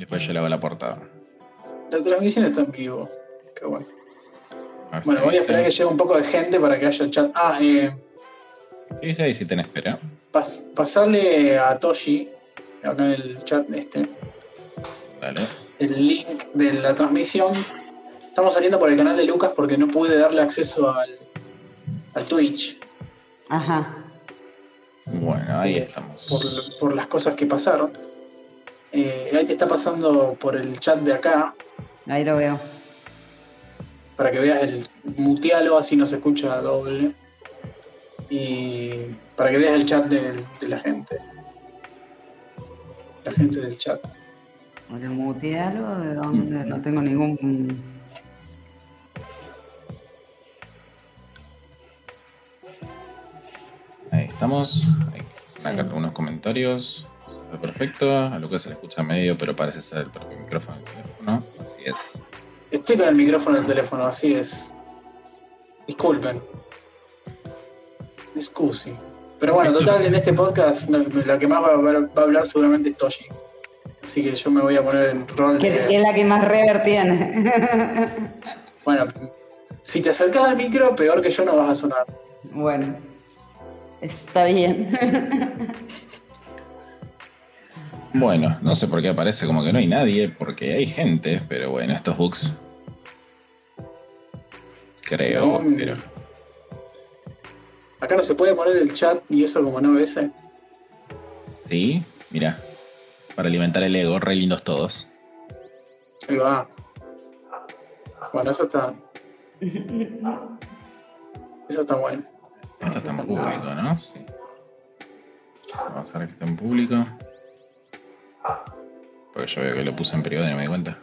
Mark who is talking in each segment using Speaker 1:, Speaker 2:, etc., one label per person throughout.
Speaker 1: Después yo le hago la portada.
Speaker 2: La transmisión está en vivo. Qué bueno.
Speaker 1: A
Speaker 2: Bueno, voy a esperar que llegue un poco de gente para que haya chat. Ah, eh,
Speaker 1: ¿Qué dice ahí si tenés espera?
Speaker 2: pas- pasarle a Toshi, acá en el chat este,
Speaker 1: Dale.
Speaker 2: el link de la transmisión. Estamos saliendo por el canal de Lucas porque no pude darle acceso al, al Twitch
Speaker 3: Ajá.
Speaker 1: Bueno, ahí
Speaker 2: Eh,
Speaker 1: estamos.
Speaker 2: por, por las cosas que pasaron. Eh, ahí te está pasando por el chat de acá
Speaker 3: Ahí lo veo.
Speaker 2: para que veas el mutealo, así no se escucha doble. Y para que veas el chat de, de la gente. La gente del chat.
Speaker 3: ¿El mutealo? ¿De dónde? No tengo ningún.
Speaker 1: Ahí estamos. Hay que sacar algunos comentarios. Está perfecto. A Lucas se le escucha medio, pero parece ser el propio micrófono del teléfono. Así es.
Speaker 2: Estoy con el micrófono del teléfono, así es. Disculpen. Excusi. Pero bueno, total, en este podcast la que más va a, hablar- va a hablar seguramente es Toshi. Así que yo me voy a poner en rol
Speaker 3: Que,
Speaker 2: de...
Speaker 3: que es la que más rever tiene.
Speaker 2: Bueno, si te acercas al micro, peor que yo no vas a sonar.
Speaker 3: bueno. Está bien.
Speaker 1: Bueno, no sé por qué aparece como que no hay nadie, porque hay gente, pero bueno, estos bugs. Creo, pero.
Speaker 2: Acá no se puede poner el chat y eso como no ves. eh.
Speaker 1: Sí, mira. Para alimentar el ego, re lindos todos.
Speaker 2: Ahí va. Bueno, eso está. Eso está bueno.
Speaker 1: Esto está en
Speaker 3: está
Speaker 1: público, ¿no? Sí. Vamos a ver que está en público. Porque yo veo que lo puse en privado y no me di cuenta.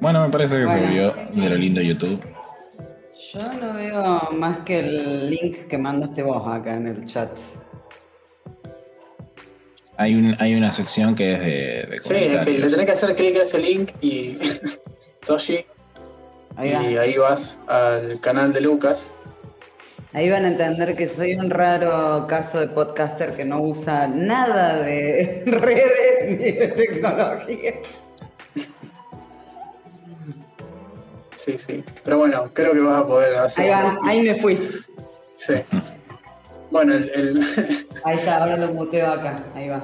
Speaker 1: Bueno, me parece que se
Speaker 3: Bueno.
Speaker 1: vio de lo lindo YouTube.
Speaker 3: Yo no veo más que el link que mandaste vos acá en el chat.
Speaker 1: Hay, un, hay una sección que es de, de
Speaker 2: Sí, es que le tenés que hacer clic a ese link y. Toshi.
Speaker 3: Ahí.
Speaker 2: Y ahí vas al canal de Lucas.
Speaker 3: Ahí van a entender que soy un raro caso de podcaster que no usa nada de redes ni de tecnología.
Speaker 2: Sí, sí. Pero bueno, creo que vas a poder hacer.
Speaker 3: Ahí van, ahí me fui.
Speaker 2: Sí. Bueno, el, el-
Speaker 3: Ahí está, ahora lo muteo acá. Ahí va.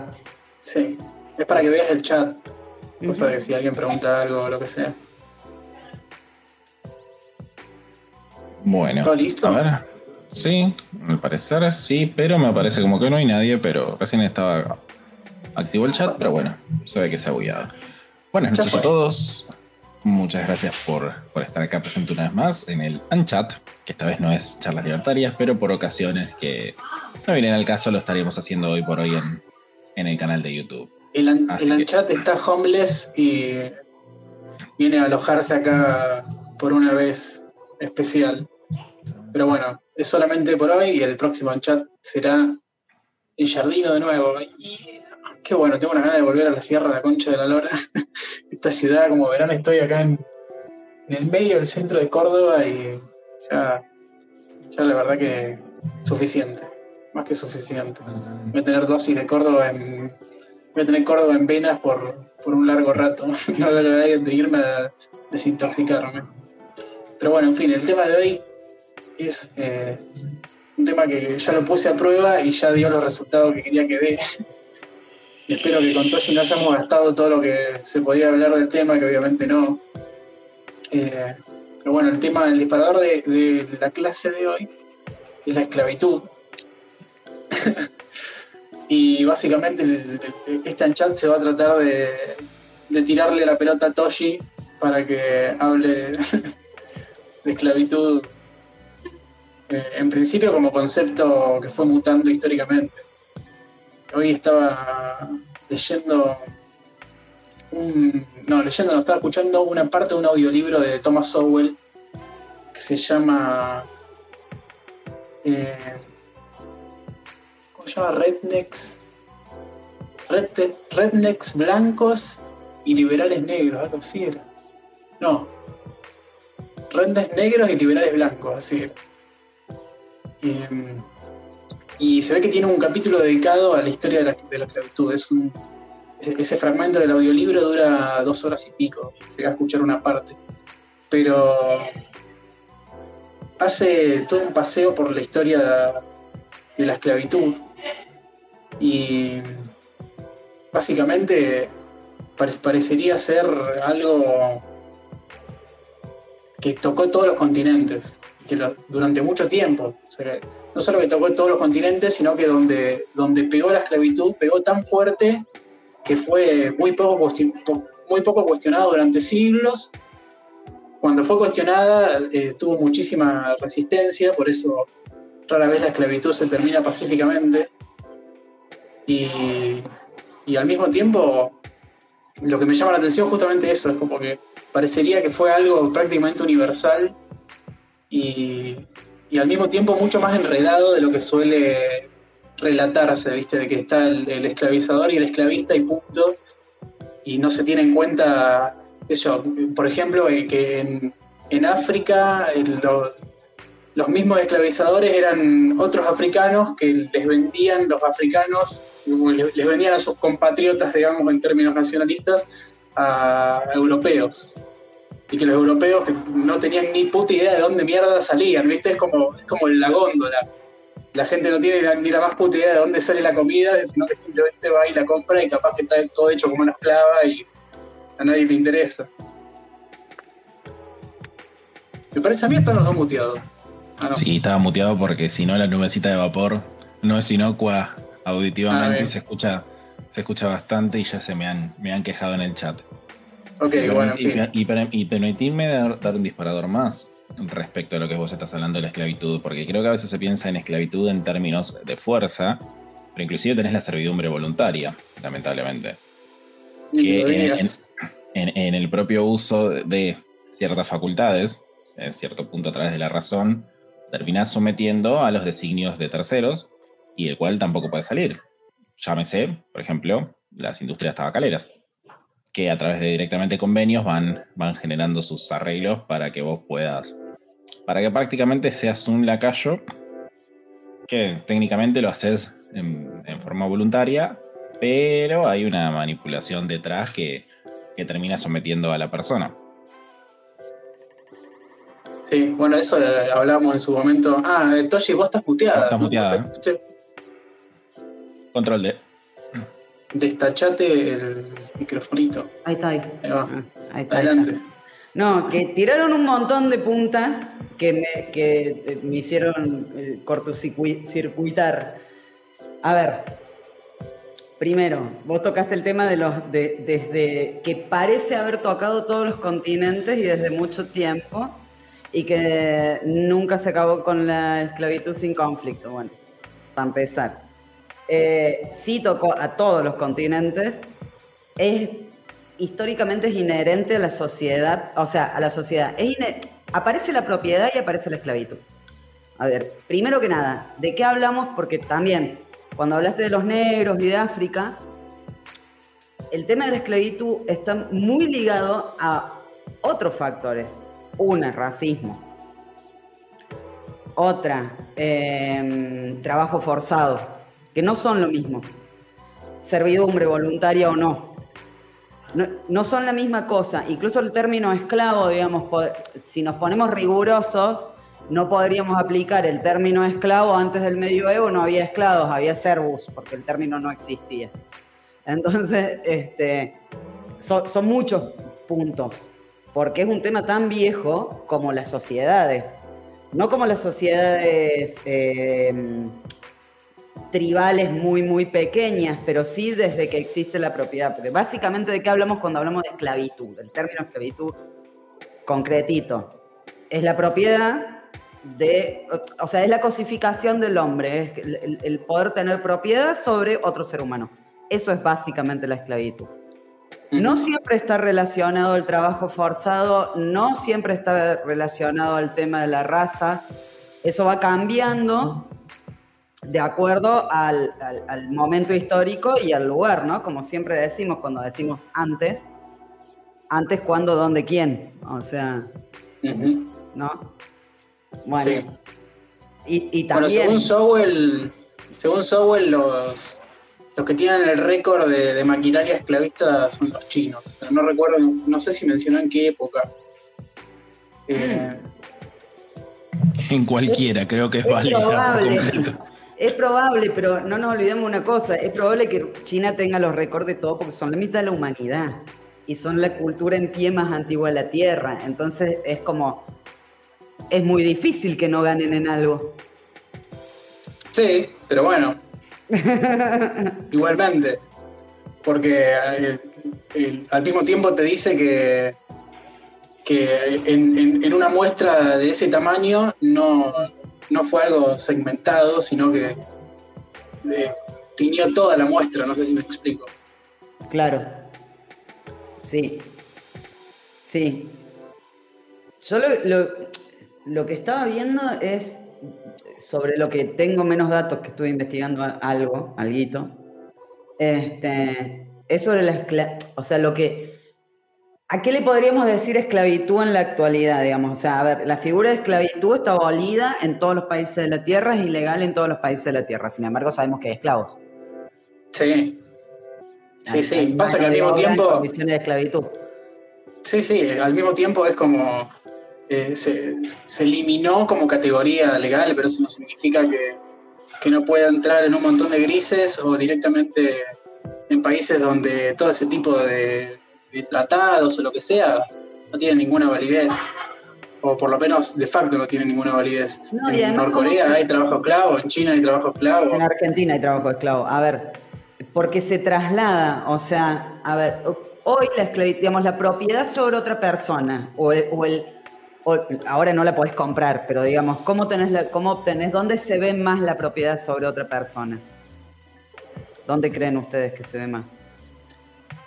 Speaker 2: sí. Es para que veas el chat. Cosa de si alguien pregunta algo o lo que sea.
Speaker 1: Bueno,
Speaker 2: ¿Todo listo?
Speaker 1: a ver. Sí, al parecer sí, pero me parece como que no hay nadie, pero recién estaba activo el chat, pero bueno, se ve que se ha bugueado. Buenas noches a todos. Muchas gracias por, por estar acá presente una vez más en el Unchat, que esta vez no es charlas libertarias, pero por ocasiones que no vienen al caso lo estaríamos haciendo hoy por hoy en, en el canal de YouTube.
Speaker 2: El, an- el
Speaker 1: que-
Speaker 2: chat está homeless y viene a alojarse acá por una vez especial. Pero bueno, es solamente por hoy y el próximo chat será en Jardino de nuevo. Y qué bueno, tengo una ganas de volver a la Sierra, la Concha de la Lora. Esta ciudad, como verán, estoy acá en, en el medio del centro de Córdoba y ya, ya la verdad que suficiente, más que suficiente. Voy a tener dosis de Córdoba en. Voy a tener Córdoba en venas por, por un largo rato. No habrá nadie de irme a desintoxicarme. Pero bueno, en fin, el tema de hoy es eh, un tema que ya lo puse a prueba y ya dio los resultados que quería que dé. Espero que con Toshi no hayamos gastado todo lo que se podía hablar del tema, que obviamente no. Eh, pero bueno, el tema, el disparador de, la clase de hoy es la esclavitud. y básicamente el, el- este se va a tratar de, de tirarle la pelota a Toshi para que hable de esclavitud. Eh, en principio como concepto que fue mutando históricamente. Hoy estaba leyendo no, leyendo, no, estaba escuchando una parte de un audiolibro de Thomas Sowell que se llama. eh, ¿Cómo se llama? Rednecks. Red- rednecks blancos y liberales negros, algo así era. No. Rednecks negros y liberales blancos, así era. Y se ve que tiene un capítulo dedicado a la historia de la, esclavitud. Es un, ese, fragmento del audiolibro dura dos horas y pico. Llegué a escuchar una parte. Pero hace todo un paseo por la historia de la esclavitud. Y básicamente pare- parecería ser algo que tocó todos los continentes, que lo- durante mucho tiempo. O sea, no solo que tocó todos los continentes, sino que donde, donde pegó la esclavitud, pegó tan fuerte que fue muy poco, muy poco cuestionado durante siglos. Cuando fue cuestionada, eh, tuvo muchísima resistencia, por eso rara vez la esclavitud se termina pacíficamente. Y, y al mismo tiempo, lo que me llama la atención justamente eso, es como que parecería que fue algo prácticamente universal y, al mismo tiempo mucho más enredado de lo que suele relatarse, ¿viste? De que está el, esclavizador y el esclavista y punto, y no se tiene en cuenta eso, por ejemplo, eh, que en, África eh, lo- los mismos esclavizadores eran otros africanos que les vendían los africanos, les vendían a sus compatriotas, digamos, en términos nacionalistas, a europeos. Y que los europeos que no tenían ni puta idea de dónde mierda salían, ¿viste? Es como, es como la góndola. La gente no tiene la- ni la más puta idea de dónde sale la comida, sino que simplemente va y la compra y capaz que está todo hecho como una esclava y a nadie le interesa. Me parece a mí están los dos muteados. Ah, no.
Speaker 1: Sí, estaba muteado porque si no la nubecita de vapor no es inocua
Speaker 2: Ah,
Speaker 1: auditivamente y se escucha, se escucha bastante y ya se me han, me han quejado en el chat.
Speaker 2: Ok,
Speaker 1: y,
Speaker 2: bueno,
Speaker 1: y- y- permitirme dar, dar un disparador más respecto a lo que vos estás hablando de la esclavitud, porque creo que a veces se piensa en esclavitud en términos de fuerza, pero inclusive tenés la servidumbre voluntaria, lamentablemente. Que en, en- en- el propio uso de ciertas facultades, en cierto punto a través de la razón, terminás sometiendo a los designios de terceros y el cual tampoco puede salir. Llámese, por ejemplo, las industrias tabacaleras, que a través de directamente convenios van, van generando sus arreglos para que vos puedas, para que prácticamente seas un lacayo que técnicamente lo haces en, en forma voluntaria, pero hay una manipulación detrás que, que termina sometiendo a la persona.
Speaker 2: Sí, bueno, eso eh, hablábamos en su momento. Ah, eh, Toshi, vos estás muteada.
Speaker 1: Estás muteada.
Speaker 2: Te- te-
Speaker 1: Control de.
Speaker 2: Destachate el microfonito.
Speaker 3: Ahí está, ahí.
Speaker 2: Ahí va.
Speaker 3: Ah, ahí está, ahí está.
Speaker 2: Adelante.
Speaker 3: No, que tiraron un montón de puntas que me, que eh, me hicieron eh, cortocircuitar. A ver, primero, vos tocaste el tema de los de, desde que parece haber tocado todos los continentes y desde mucho tiempo y que nunca se acabó con la esclavitud sin conflicto. Bueno, para empezar. Eh, sí tocó a todos los continentes. Es históricamente es inherente a la sociedad, o sea, a la sociedad. Aparece la propiedad y aparece la esclavitud. A ver, primero que nada, ¿de qué hablamos? Porque también, cuando hablaste de los negros y de África, el tema de la esclavitud está muy ligado a otros factores. Una, racismo. Otra, eh, trabajo forzado, que no son lo mismo. Servidumbre voluntaria o no. No, no son la misma cosa. Incluso el término esclavo, digamos, si nos ponemos rigurosos, no podríamos aplicar el término esclavo antes del medioevo, no había esclavos, había servus, porque el término no existía. Entonces, este, son, son muchos puntos, porque es un tema tan viejo como las sociedades. No como las sociedades eh, tribales muy, muy pequeñas, pero sí desde que existe la propiedad. Porque básicamente, ¿de qué hablamos cuando hablamos de esclavitud? El término esclavitud concretito. Es la propiedad de, o sea, es la cosificación del hombre, es el, el- poder tener propiedad sobre otro ser humano. Eso es básicamente la esclavitud. No siempre está relacionado el trabajo forzado, no siempre está relacionado al tema de la raza. Eso va cambiando de acuerdo al, al- al momento histórico y al lugar, ¿no? Como siempre decimos cuando decimos antes, antes, cuándo, dónde, quién. O sea. ¿no? Bueno.
Speaker 2: Sí.
Speaker 3: Y, y
Speaker 2: Bueno,
Speaker 3: también.
Speaker 2: según Sowell, según Sowell los, los que tienen el récord de, de maquinaria esclavista son los chinos. Pero no recuerdo, no sé si mencionó en qué época. Eh,
Speaker 1: En cualquiera, creo que es,
Speaker 3: es
Speaker 1: válida. por
Speaker 3: probable. Es probable, pero no nos olvidemos una cosa, es probable que China tenga los récords de todo porque son la mitad de la humanidad y son la cultura en pie más antigua de la Tierra. Entonces es como, es muy difícil que no ganen en algo.
Speaker 2: sí, pero bueno, igualmente. Porque eh, el- al mismo tiempo te dice que, que en, en- en una muestra de ese tamaño no, no fue algo segmentado, sino que eh, tiñó toda la muestra, no sé si me explico.
Speaker 3: Claro. Sí. Sí. Yo lo, lo- que estaba viendo es sobre lo que tengo menos datos, que estuve investigando algo, alguito. Este, es sobre la o sea, lo que... ¿A qué le podríamos decir esclavitud en la actualidad, digamos? O sea, a ver, la figura de esclavitud está abolida en todos los países de la Tierra, es ilegal en todos los países de la Tierra. Sin embargo, sabemos que hay esclavos.
Speaker 2: Sí. Sí,
Speaker 3: Hay-
Speaker 2: sí.
Speaker 3: hay
Speaker 2: Pasa que al mismo tiempo.
Speaker 3: condiciones de esclavitud.
Speaker 2: Sí, sí, al mismo tiempo es como. eh, se, se eliminó como categoría legal, pero eso no significa que, que no pueda entrar en un montón de grises o directamente en países donde todo ese tipo de tratados o lo que sea no tiene ninguna validez. O por lo menos de facto no tiene ninguna validez.
Speaker 3: No,
Speaker 2: en Norcorea
Speaker 3: ¿cómo se-
Speaker 2: hay trabajo esclavo, en China hay trabajo esclavo.
Speaker 3: En Argentina hay trabajo esclavo. A ver, porque se traslada, o sea, a ver, hoy la esclavitud, digamos, la propiedad sobre otra persona, o el, o el- o- ahora no la podés comprar, pero digamos, ¿cómo, tenés la, ¿cómo obtenés, dónde se ve más la propiedad sobre otra persona? ¿Dónde creen ustedes que se ve más?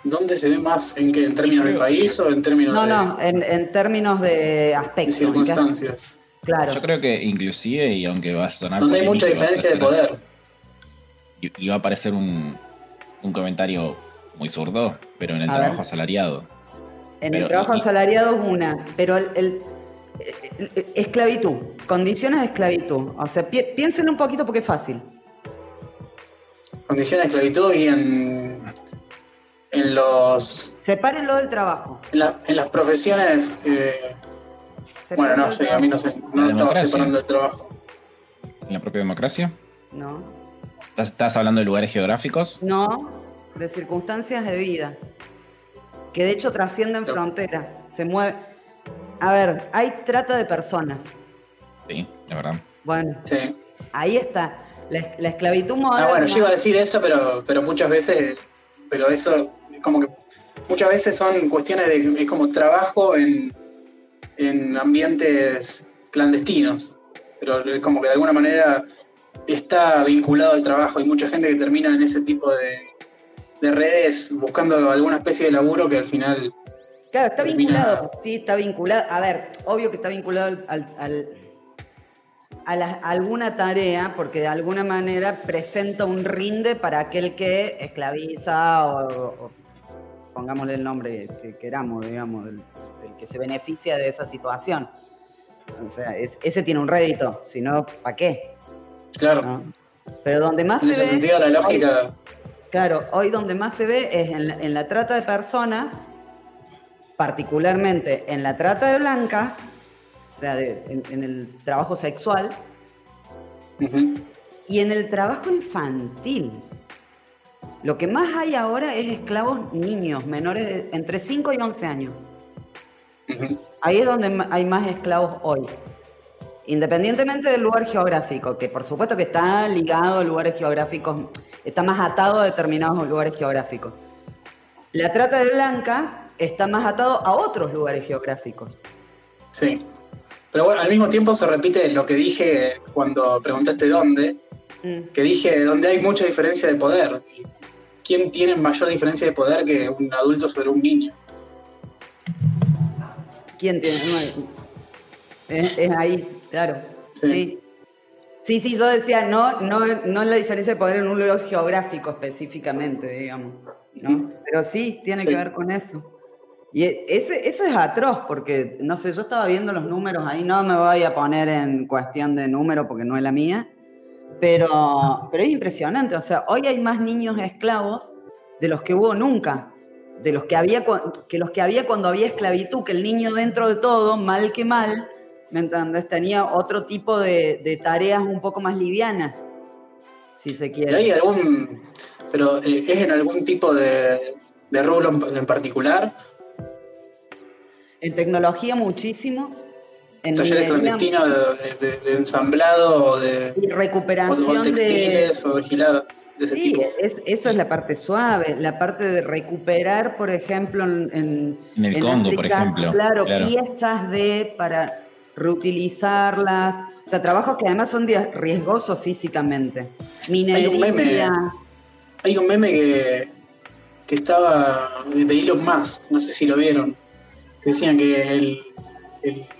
Speaker 2: ¿Dónde se ve más? ¿En qué? ¿En términos de país o en términos
Speaker 3: No,
Speaker 2: de,
Speaker 3: no, en, en términos de
Speaker 2: de
Speaker 3: aspecto. ¿en qué-
Speaker 2: circunstancias?
Speaker 3: Claro.
Speaker 1: Yo creo que inclusive, y aunque va a sonar...
Speaker 2: Donde hay mucha diferencia de poder.
Speaker 1: y- y va a parecer un, un comentario muy zurdo, pero en el
Speaker 3: A
Speaker 1: trabajo
Speaker 3: ver.
Speaker 1: asalariado.
Speaker 3: En
Speaker 1: Pero-
Speaker 3: el trabajo
Speaker 1: y-
Speaker 3: asalariado es una, pero el- esclavitud, condiciones de esclavitud. O sea, pi- piénsenlo un poquito porque es fácil.
Speaker 2: condiciones de esclavitud y en, en los
Speaker 3: Sepárenlo del trabajo.
Speaker 2: en, la- en las profesiones eh, bueno no sé a mí no sé
Speaker 1: La
Speaker 2: no estaba
Speaker 1: democracia.
Speaker 2: separando el trabajo
Speaker 1: ¿En la propia democracia?
Speaker 3: No,
Speaker 1: ¿Estás, estás hablando de lugares geográficos?
Speaker 3: no, de circunstancias de vida. Que de hecho trascienden
Speaker 2: No.
Speaker 3: fronteras. Se mueve. A ver, hay trata de personas.
Speaker 1: Sí, la verdad.
Speaker 3: Bueno,
Speaker 2: sí
Speaker 3: ahí está. La, la esclavitud moderna.
Speaker 2: ah bueno yo iba a decir eso pero pero muchas veces pero eso es como que muchas veces son cuestiones de es como trabajo en en ambientes clandestinos pero es como que de alguna manera está vinculado al trabajo hay mucha gente que termina en ese tipo de de redes buscando alguna especie de laburo que al final
Speaker 3: Claro, está
Speaker 2: termina-
Speaker 3: vinculado, sí, está vinculado. A ver, obvio que está vinculado al, al- al- a, la- a alguna tarea, porque de alguna manera presenta un rinde para aquel que esclaviza o, o- pongámosle el nombre que queramos, digamos, del, del que se beneficia de esa situación. O sea, es- ese tiene un rédito, si no, ¿para qué?
Speaker 2: claro
Speaker 3: ¿No? Pero donde más
Speaker 2: en
Speaker 3: se ve...
Speaker 2: sentido la lógica
Speaker 3: Claro, hoy donde más se ve es en la, en la trata de personas, particularmente en la trata de blancas, o sea, de- en, en el trabajo sexual, y en el trabajo infantil. Lo que más hay ahora es esclavos niños, menores de entre 5 y 11 años. Ahí es donde hay más esclavos hoy. Independientemente del lugar geográfico, que por supuesto que está ligado a lugares geográficos, está más atado a determinados lugares geográficos. La trata de blancas está más atado a otros lugares geográficos.
Speaker 2: Sí. Pero bueno, al mismo tiempo se repite lo que dije cuando preguntaste dónde,
Speaker 3: Mm.
Speaker 2: que dije donde hay mucha diferencia de poder. ¿Quién tiene mayor diferencia de poder que un adulto sobre un niño?
Speaker 3: ¿Quién tiene? Es, es ahí, claro.
Speaker 2: Sí.
Speaker 3: Sí. sí. Sí, yo decía, no, no, no la diferencia de poder en un lugar geográfico específicamente, digamos. ¿no? Pero sí, tiene
Speaker 2: Sí.
Speaker 3: que ver con eso. Y e, ese, eso es atroz, porque, no sé, yo estaba viendo los números ahí, no me voy a poner en cuestión de número porque no es la mía, pero, pero es impresionante. O sea, hoy hay más niños esclavos de los que hubo nunca, de los que había, que los que había cuando había esclavitud, que el niño dentro de todo, mal que mal, ¿me entiendes? Tenía otro tipo de, tareas un poco más livianas, si se quiere.
Speaker 2: ¿Hay algún, pero eh, es en algún tipo de, de rubro en particular?
Speaker 3: En tecnología muchísimo.
Speaker 2: En Talleres clandestinos de, de, ensamblado o de
Speaker 3: recuperación
Speaker 2: de o de
Speaker 3: sí, Es, eso es la parte suave, la parte de recuperar, por ejemplo, en,
Speaker 1: en, el Congo, por ejemplo.
Speaker 3: Claro, piezas de para reutilizarlas. O sea, trabajos que además son riesgosos físicamente. Minería.
Speaker 2: Hay un meme, hay un meme que, que estaba de Elon Musk, no sé si lo vieron decían que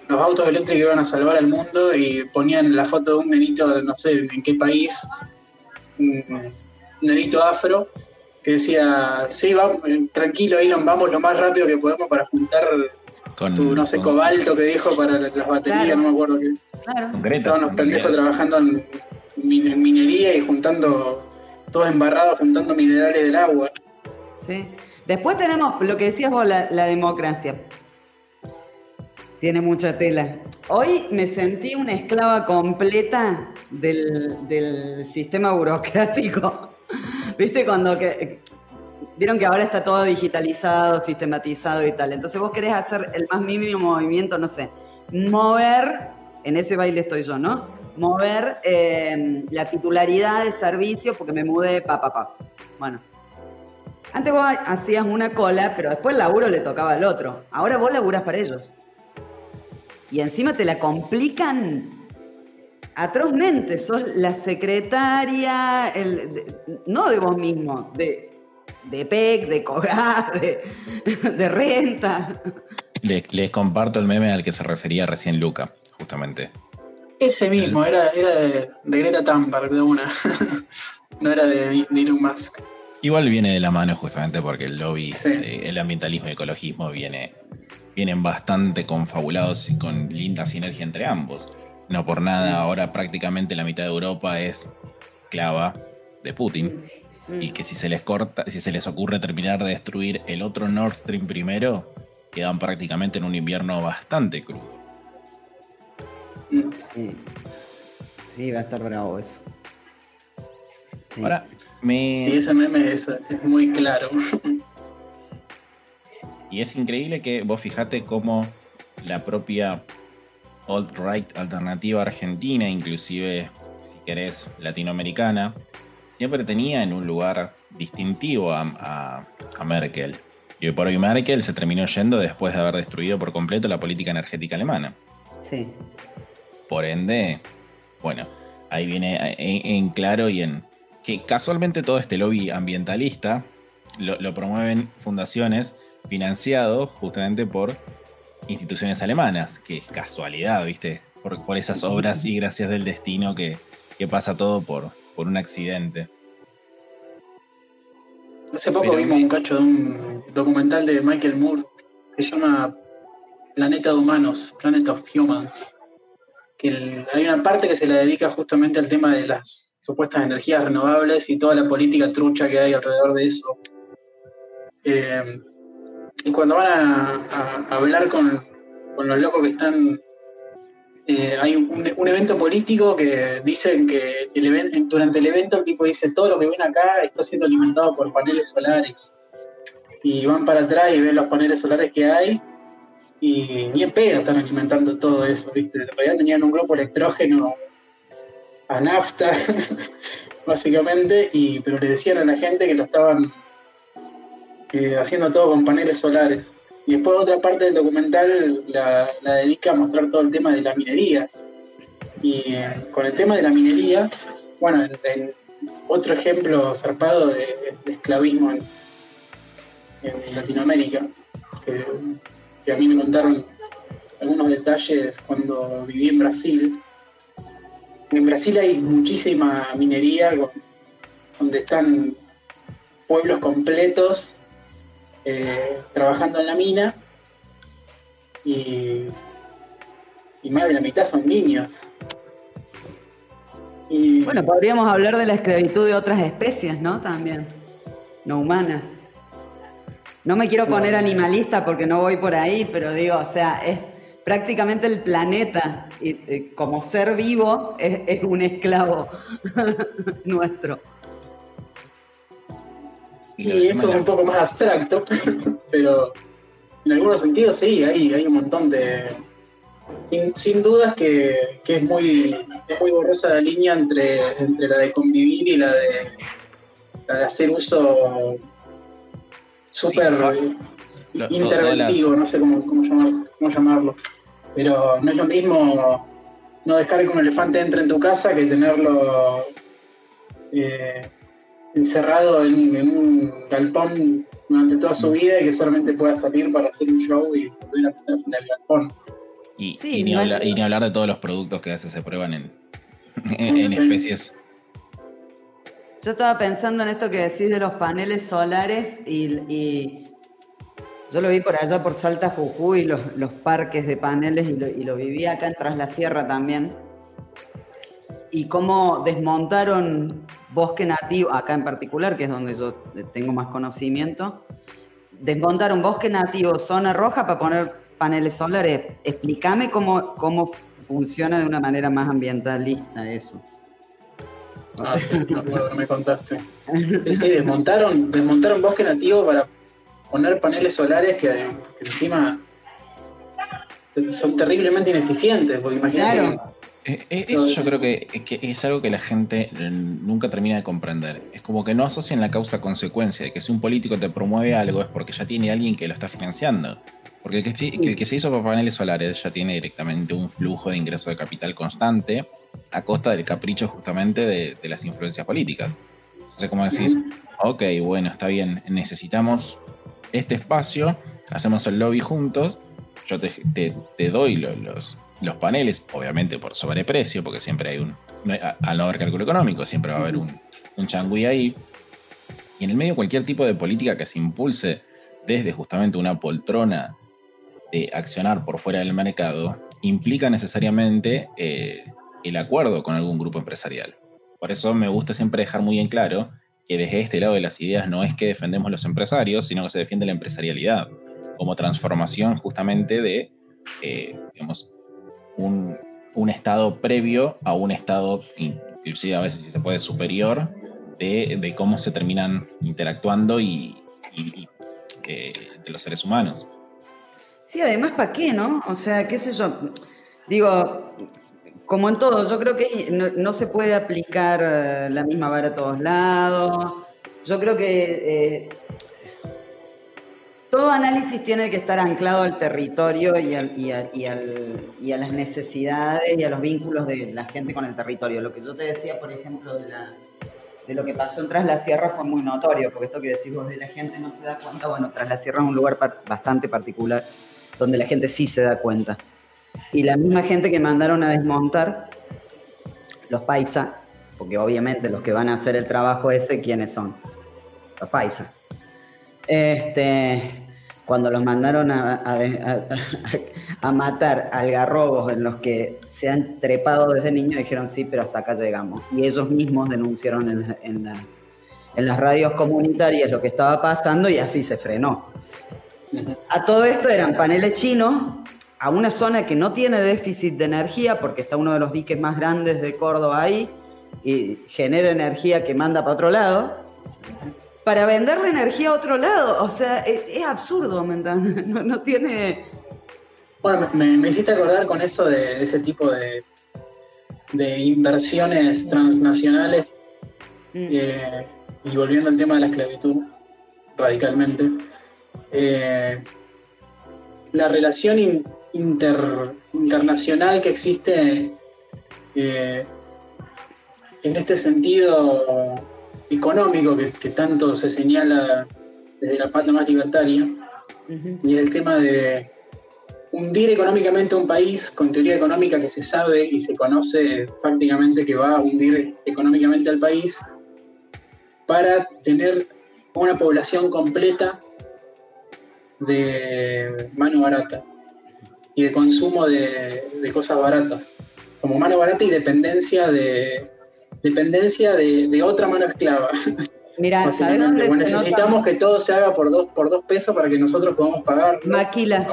Speaker 2: los autos eléctricos iban a salvar al mundo y ponían la foto de un nenito, no sé en qué país, un nenito afro, que decía, sí, vamos, tranquilo, Elon, vamos lo más rápido que podemos para juntar tu, no sé, cobalto que dijo para las baterías, no me acuerdo qué. Claro. Estaban los pendejos trabajando en, minería y juntando, todos embarrados, juntando minerales del agua.
Speaker 3: Sí. Después tenemos lo que decías vos, la democracia. Tiene mucha tela. Hoy me sentí una esclava completa del, sistema burocrático. ¿Viste? Cuando que, vieron que ahora está todo digitalizado, sistematizado y tal. Entonces vos querés hacer el más mínimo movimiento, no sé, mover, en ese baile estoy yo, ¿no? Mover em, la titularidad de servicio porque me mudé, pa, pa, pa. Bueno. Antes vos hacías una cola, pero después el laburo le tocaba al otro. Ahora vos laburas para ellos y encima te la complican atrozmente. Sos la secretaria, no de vos mismo, de, de PEC, de COGA, de, renta.
Speaker 1: Les, comparto el meme al que se refería recién Luca, justamente.
Speaker 2: Ese mismo, era, era de, Greta Thunberg, de una. no era de, Elon Musk.
Speaker 1: Igual viene de la mano justamente porque el lobby, el ambientalismo y ecologismo viene vienen bastante confabulados y con linda sinergia entre ambos. No por nada, ahora prácticamente la mitad de Europa es clava de Putin. Mm. Y que si se les corta, si se les ocurre terminar de destruir el otro Nord Stream primero, quedan prácticamente en un invierno bastante crudo.
Speaker 3: Sí. Sí, va a estar bravo eso.
Speaker 1: Ahora, me.
Speaker 2: Y ese meme es muy claro.
Speaker 1: Y es increíble que vos fijate cómo la propia alt-right alternativa argentina, inclusive si querés latinoamericana, siempre tenía en un lugar distintivo a, Merkel. Y hoy por hoy Merkel se terminó yendo después de haber destruido por completo la política energética alemana.
Speaker 3: Sí.
Speaker 1: Por ende, bueno, ahí viene en, claro y en que casualmente todo este lobby ambientalista lo promueven fundaciones financiado justamente por instituciones alemanas, que es casualidad, ¿viste? Por, esas obras y gracias del destino que, pasa todo por, por un accidente.
Speaker 2: Hace poco vimos un cacho de un documental de Michael Moore que se llama Planeta de Humanos, Planet of Humans. Que hay una parte que se le dedica justamente al tema de las supuestas energías renovables y toda la política trucha que hay alrededor de eso. Eh, y cuando van a, hablar con, los locos que están eh, hay un, evento político que dicen que el durante el evento el tipo dice todo lo que ven acá está siendo alimentado por paneles solares y van para atrás y ven los paneles solares que hay y ni en pega están alimentando todo eso ¿viste? en realidad tenían un grupo electrógeno a nafta básicamente y pero le decían a la gente que lo estaban haciendo todo con paneles solares. Y después otra parte del documental la, dedica a mostrar todo el tema de la minería. Y eh, con el tema de la minería, bueno, otro ejemplo zarpado de, esclavismo en, Latinoamérica, que, a mí me contaron algunos detalles cuando viví en Brasil. En Brasil hay muchísima minería donde están pueblos completos eh, trabajando en la mina y, y más de la mitad son niños.
Speaker 3: Y, bueno, podríamos hablar de la esclavitud de otras especies, ¿no? También, no humanas. No me quiero poner animalista porque no voy por ahí, pero digo, o sea, es prácticamente el planeta como ser vivo es, un esclavo nuestro.
Speaker 2: Y eso es un poco más abstracto, pero en algunos sentidos sí, hay, hay un montón de... Sin, dudas que, es, muy, es muy borrosa la línea entre, entre la de convivir y la de, la de hacer uso súper interactivo, no sé cómo, cómo llamarlo. Pero no es lo mismo no dejar que un elefante entre en tu casa que tenerlo eh, encerrado en, un galpón durante toda su vida y que solamente pueda salir para hacer un show y poder a en el galpón.
Speaker 1: Y, ni hablar, de todos los productos que a veces se prueban en, en, especies.
Speaker 3: Yo estaba pensando en esto que decís de los paneles solares y yo lo vi por allá por Salta Jujuy, los, los parques de paneles, y lo, y lo viví acá en Tras la Sierra también. Y cómo desmontaron bosque nativo, acá en particular, que es donde yo tengo más conocimiento, desmontaron bosque nativo, zona roja, para poner paneles solares. Explícame cómo, cómo funciona de una manera más ambientalista eso.
Speaker 2: Ah, no, me contaste. desmontaron, desmontaron bosque nativo para poner paneles solares que, encima son terriblemente ineficientes, porque imagínate.
Speaker 1: Eh, eh, eso yo creo que, es algo que la gente nunca termina de comprender. Es como que no asocian la causa-consecuencia, de que si un político te promueve algo es porque ya tiene alguien que lo está financiando. Porque el que, se hizo para paneles solares ya tiene directamente un flujo de ingreso de capital constante a costa del capricho justamente de, de las influencias políticas. Entonces, como decís, ok, bueno, está bien, necesitamos este espacio, hacemos el lobby juntos, yo te, doy los, los, paneles, obviamente por sobreprecio, porque siempre hay un, al no haber cálculo económico, siempre va a haber un, un changui ahí. Y en el medio cualquier tipo de política que se impulse desde justamente una poltrona de accionar por fuera del mercado, implica necesariamente eh, el acuerdo con algún grupo empresarial. Por eso me gusta siempre dejar muy en claro que desde este lado de las ideas no es que defendemos los empresarios, sino que se defiende la empresarialidad como transformación justamente de, eh, digamos, un, estado previo a un estado, inclusive a veces si se puede, superior, de, cómo se terminan interactuando y, eh, de los seres humanos.
Speaker 3: Sí, además, ¿para qué, no? O sea, qué sé yo. Digo, como en todo, yo creo que no, se puede aplicar eh, la misma vara a todos lados. Yo creo que eh, todo análisis tiene que estar anclado al territorio y, a, las necesidades y a los vínculos de la gente con el territorio. Lo que yo te decía, por ejemplo, de, lo que pasó en Tras la Sierra fue muy notorio, porque esto que decís vos de la gente no se da cuenta, bueno, Tras la Sierra es un lugar bastante particular donde la gente sí se da cuenta. Y la misma gente que mandaron a desmontar, los paisas, porque obviamente los que van a hacer el trabajo ese, ¿quiénes son? Los paisas. Este, cuando los mandaron a, a, matar algarrobos en los que se han trepado desde niños, dijeron sí, pero hasta acá llegamos. Y ellos mismos denunciaron en, en, las, en las radios comunitarias lo que estaba pasando y así se frenó. A todo esto eran paneles chinos a una zona que no tiene déficit de energía, porque está uno de los diques más grandes de Córdoba ahí, y genera energía que manda para otro lado, para vender la energía a otro lado. O sea, es, absurdo, ¿me entiendes? No, tiene...
Speaker 2: Bueno, me, hiciste acordar con eso de, ese tipo de, de inversiones transnacionales, mm. eh, y volviendo al tema de la esclavitud radicalmente, eh, la relación internacional que existe eh, en este sentido económico que, tanto se señala desde la parte más libertaria, y el tema de hundir económicamente a un país con teoría económica que se sabe y se conoce prácticamente que va a hundir económicamente al país para tener una población completa de mano barata y de consumo de, cosas baratas, como mano barata y dependencia de dependencia de, otra mano esclava.
Speaker 3: Mira, ¿sabes dónde
Speaker 2: Necesitamos que todo se haga por dos, por dos pesos para que nosotros podamos pagar.
Speaker 3: Maquila.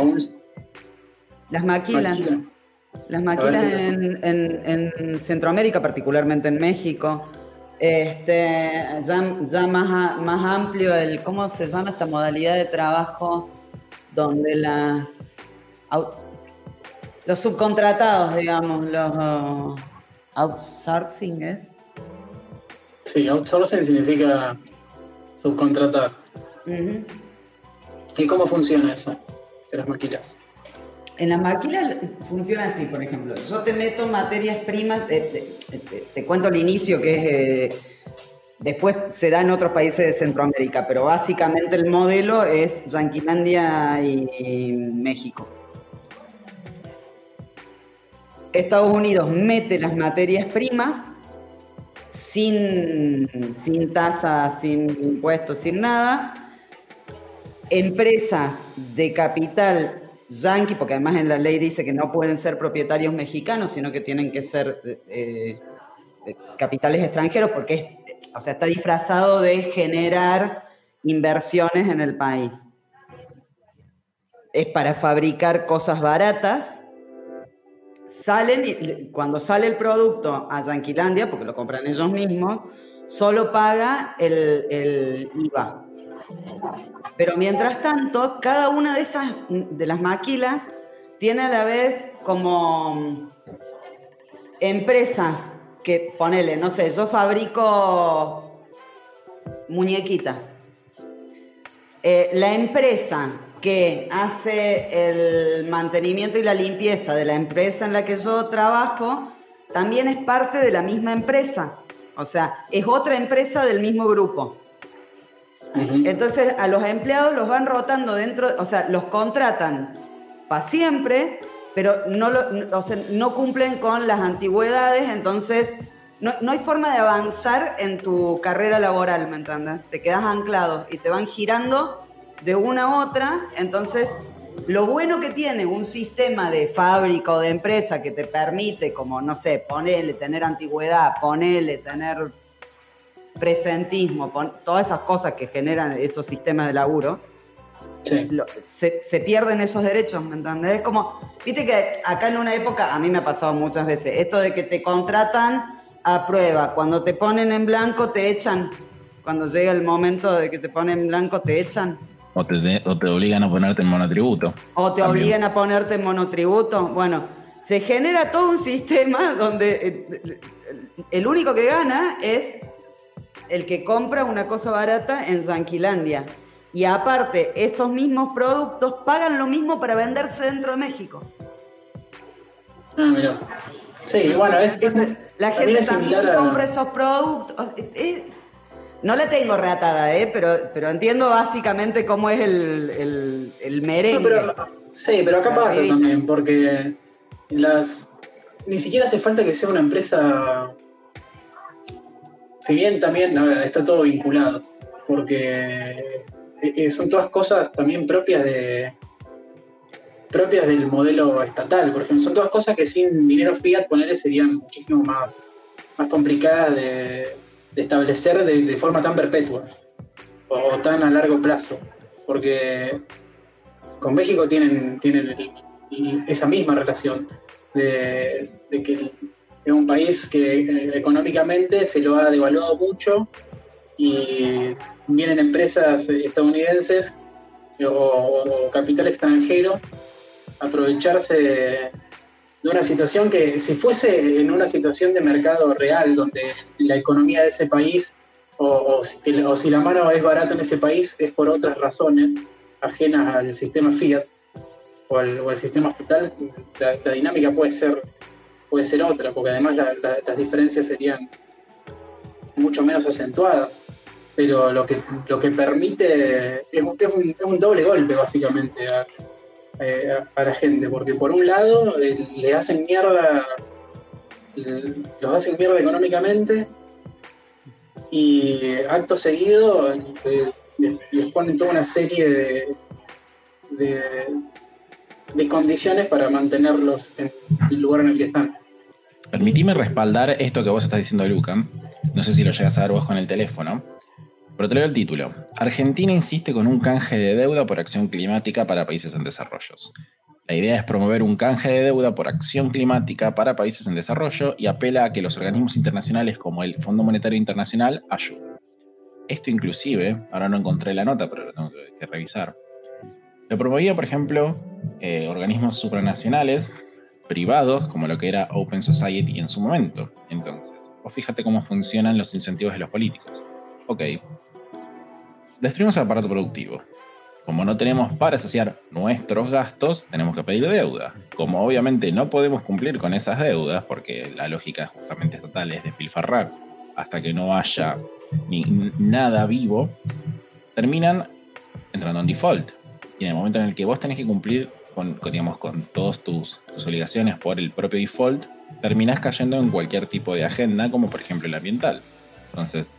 Speaker 3: Las maquilas. Las maquilas en, Centroamérica, particularmente en México. Este, ya, más, más amplio el, ¿cómo se llama esta modalidad de trabajo? Donde las los subcontratados, digamos, los outsourcing es.
Speaker 2: Sí, outsourcing significa subcontratar. ¿Y cómo funciona eso de las maquilas?
Speaker 3: En las maquilas funciona así, por ejemplo. Yo te meto materias primas, te, cuento el inicio que es... Eh, después se da en otros países de Centroamérica, pero básicamente el modelo es Yanquilandia y México. Estados Unidos mete las materias primas sin, sin tasas, sin impuestos, sin nada. Empresas de capital yanqui, porque además en la ley dice que no pueden ser propietarios mexicanos, sino que tienen que ser eh, capitales extranjeros, porque o sea, está disfrazado de generar inversiones en el país. Es para fabricar cosas baratas salen y cuando sale el producto a Yanquilandia, porque lo compran ellos mismos, solo paga el, IVA. Pero mientras tanto, cada una de esas, de las maquilas, tiene a la vez como empresas que, ponele, no sé, yo fabrico muñequitas. Eh, la empresa que hace el mantenimiento y la limpieza de la empresa en la que yo trabajo, también es parte de la misma empresa. O sea, es otra empresa del mismo grupo. Entonces, a los empleados los van rotando dentro, o sea, los contratan para siempre, pero no, no cumplen con las antigüedades, entonces no, no, hay forma de avanzar en tu carrera laboral, ¿me entiendes? Te quedas anclado y te van girando de una a otra. Entonces, lo bueno que tiene un sistema de fábrica o de empresa que te permite, como, no sé, ponerle, tener antigüedad, ponerle, tener presentismo, todas esas cosas que generan esos sistemas de laburo, se, pierden esos derechos, ¿me entendés? Es como, viste que acá en una época, a mí me ha pasado muchas veces, esto de que te contratan a prueba, cuando te ponen en blanco te echan, cuando llega el momento de que te ponen en blanco te echan.
Speaker 1: O te, obligan a ponerte en monotributo.
Speaker 3: O te obligan a ponerte en monotributo. Bueno, se genera todo un sistema donde eh, el único que gana es el que compra una cosa barata en Zanquilandia. Y aparte, esos mismos productos pagan lo mismo para venderse dentro de México.
Speaker 2: Ah, mira. Sí, bueno, es,
Speaker 3: la gente también compra esos productos. No la tengo reatada, ¿eh? pero, pero entiendo básicamente cómo es el, el, merengue.
Speaker 2: sí, pero acá pasa también, porque las ni siquiera hace falta que sea una empresa. Si bien también está todo vinculado, porque eh, eh, son todas cosas también propias de propias del modelo estatal, por ejemplo, son todas cosas que sin dinero fiat ponerle serían muchísimo más, más complicadas de establecer de, forma tan perpetua o, tan a largo plazo. Porque con México tienen, tienen esa misma relación de, que es un país que eh, económicamente se lo ha devaluado mucho y vienen empresas estadounidenses o, capital extranjero a aprovecharse de una situación que si fuese en una situación de mercado real, donde la economía de ese país, o, si la mano es barata en ese país, es por otras razones ajenas al sistema Fiat o al, sistema estatal, la, dinámica puede ser, puede ser otra, porque además las diferencias serían mucho menos acentuadas. Pero lo que, lo que permite es un, es un doble golpe, básicamente, eh, a gente, porque por un lado eh, le hacen mierda, los hacen mierda económicamente y acto seguido eh, les, ponen toda una serie de, de, condiciones para mantenerlos en el lugar en el que están.
Speaker 1: Permitime respaldar esto que vos estás diciendo, Luca. No sé si lo llegas a ver vos con el teléfono. Pero te leo el título. Argentina insiste con un canje de deuda por acción climática para países en desarrollo. La idea es promover un canje de deuda por acción climática para países en desarrollo y apela a que los organismos internacionales como el Fondo Monetario Internacional ayuden. Esto inclusive, ahora no encontré la nota, pero lo tengo que, revisar, lo promovía, por ejemplo, eh, organismos supranacionales privados, como lo que era Open Society en su momento. Entonces, vos fíjate cómo funcionan los incentivos de los políticos. Ok, destruimos el aparato productivo. Como no tenemos para saciar nuestros gastos, tenemos que pedir deuda. Como obviamente no podemos cumplir con esas deudas, porque la lógica justamente estatal es despilfarrar hasta que no haya ni nada vivo, terminan entrando en default. Y en el momento en el que vos tenés que cumplir con, digamos, con todas tus, obligaciones por el propio default, terminás cayendo en cualquier tipo de agenda, como por ejemplo el ambiental. Entonces,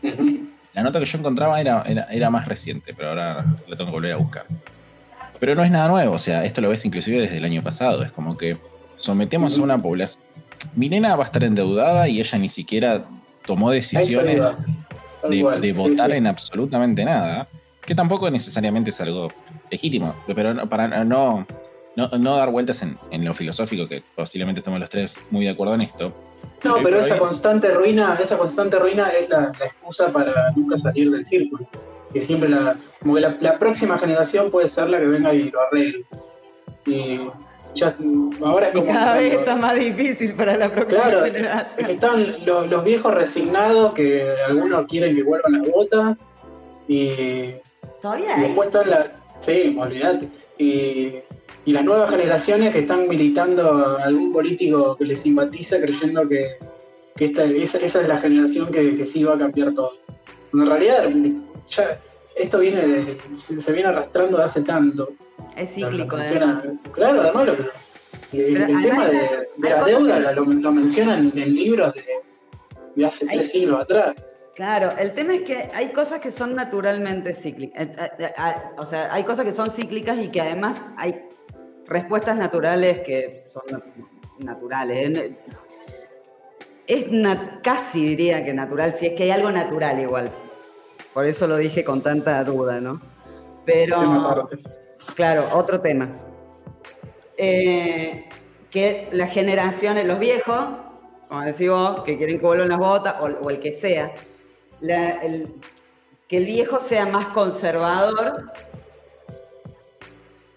Speaker 1: la nota que yo encontraba era, era, más reciente, pero ahora la tengo que volver a buscar. Pero no es nada nuevo, o sea, esto lo ves inclusive desde el año pasado. Es como que sometemos a una población. Mi nena va a estar endeudada y ella ni siquiera tomó decisiones de, votar en absolutamente nada, que tampoco necesariamente es algo legítimo, pero para no, no, dar vueltas en, en, lo filosófico, que posiblemente estamos los tres muy de acuerdo en esto,
Speaker 2: no, pero esa constante ruina, esa constante ruina es la, excusa para nunca salir del círculo. Que siempre la, como que la, próxima generación puede ser la que venga y lo arregle. Y ya, ahora es como
Speaker 3: cada vez está más difícil para la próxima claro, generación.
Speaker 2: Están los, viejos resignados que algunos quieren que vuelvan las botas y
Speaker 3: todavía hay.
Speaker 2: después están la sí, olvídate. Y y las nuevas generaciones que están militando a algún político que les simpatiza creyendo que, esta, esa, es la generación que, sí va a cambiar todo. en realidad ya esto viene se, viene arrastrando de hace tanto.
Speaker 3: Es cíclico,
Speaker 2: Claro, además lo, el, tema de, la deuda lo, mencionan en libros de, hace tres siglos atrás.
Speaker 3: Claro, el tema es que hay cosas que son naturalmente cíclicas. Eh, eh, eh, o sea, hay cosas que son cíclicas y que además hay respuestas naturales que son naturales. Es casi diría que natural, si es que hay algo natural igual. Por eso lo dije con tanta duda, ¿no? Pero, claro, otro tema. Eh, que las generaciones, los viejos, como decís vos, que quieren que vuelvan las botas, o, el que sea, que el viejo sea más conservador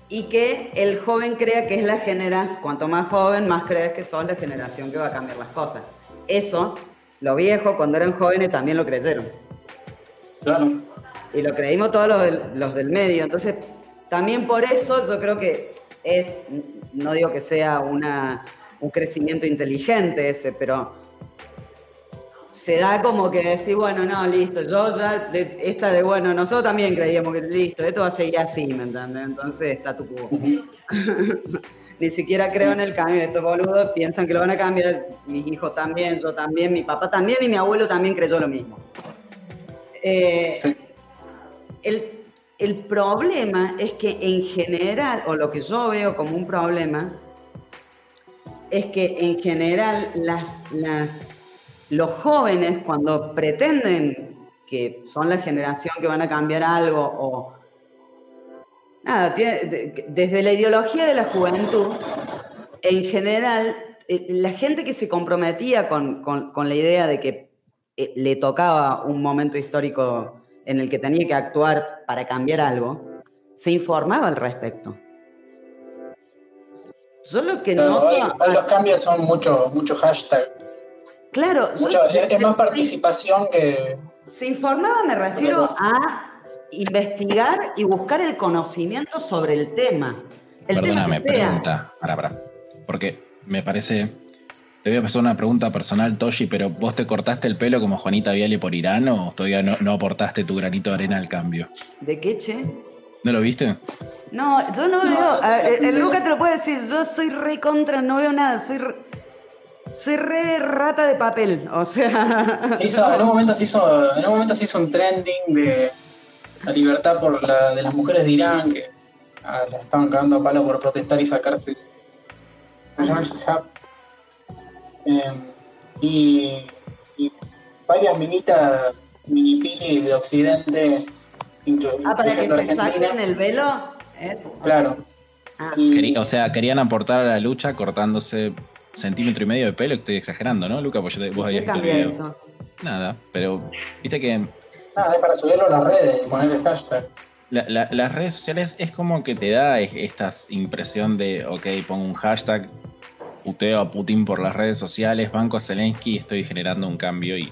Speaker 3: y que el joven crea que es la generación, cuanto más joven, más crees que son la generación que va a cambiar las cosas. Eso, lo viejo, cuando eran jóvenes, también lo creyeron.
Speaker 2: Claro.
Speaker 3: Y lo creímos todos los del, los del medio. Entonces, también por eso yo creo que es, no digo que sea una, un crecimiento inteligente ese, pero se da como que decir, bueno, no, listo, yo ya, esta de, bueno, nosotros también creíamos que listo, esto va a seguir así, ¿me entiendes? Entonces está tu cubo. Ni siquiera creo en el cambio, estos boludos piensan que lo van a cambiar, mis hijos también, yo también, mi papá también y mi abuelo también creyó lo mismo. Eh, el, el problema es que en general, o lo que yo veo como un problema, es que en general las, las los jóvenes cuando pretenden que son la generación que van a cambiar algo o... Nada, desde la ideología de la juventud, en general, eh, la gente que se comprometía con, la idea de que eh, le tocaba un momento histórico en el que tenía que actuar para cambiar algo, se informaba al respecto. Solo que no...
Speaker 2: los cambios son muchos mucho hashtags
Speaker 3: Claro.
Speaker 2: es más participación que...
Speaker 3: Se informaba, me refiero a investigar y buscar el conocimiento sobre el tema. El
Speaker 1: Perdóname, pregunta. Para, para. Porque me parece. Te voy a hacer una pregunta personal, Toshi, pero ¿vos te cortaste el pelo como Juanita Viale por Irán o todavía no, aportaste tu granito de arena al cambio?
Speaker 3: ¿De qué, che?
Speaker 1: ¿No lo viste?
Speaker 3: No, yo no, veo. el Luca te lo puede decir. Yo soy re contra, no veo nada. Soy. Soy re rata de papel, o sea.
Speaker 2: en, un momento se hizo, en un trending de la libertad por la, de las mujeres de Irán, que ah, la estaban cagando a palo por protestar y sacarse. Eh, y, y varias minitas, mini pili de Occidente,
Speaker 3: Ah, para que se saquen el velo. ¿Es?
Speaker 2: Claro.
Speaker 3: Ah,
Speaker 2: Y-
Speaker 1: o sea, querían aportar a la lucha cortándose centímetro y medio de pelo. Estoy exagerando, ¿no, Luca? Pues yo te- vos
Speaker 3: ¿Qué
Speaker 1: habías visto el
Speaker 3: cambia
Speaker 1: video.
Speaker 3: eso?
Speaker 1: Nada, pero viste que
Speaker 2: nada, es para subirlo a las redes y poner el hashtag.
Speaker 1: la- la- las redes sociales es como que te da es- esta impresión de, ok, pongo un hashtag, puteo a Putin por las redes sociales, banco a Zelensky estoy generando un cambio y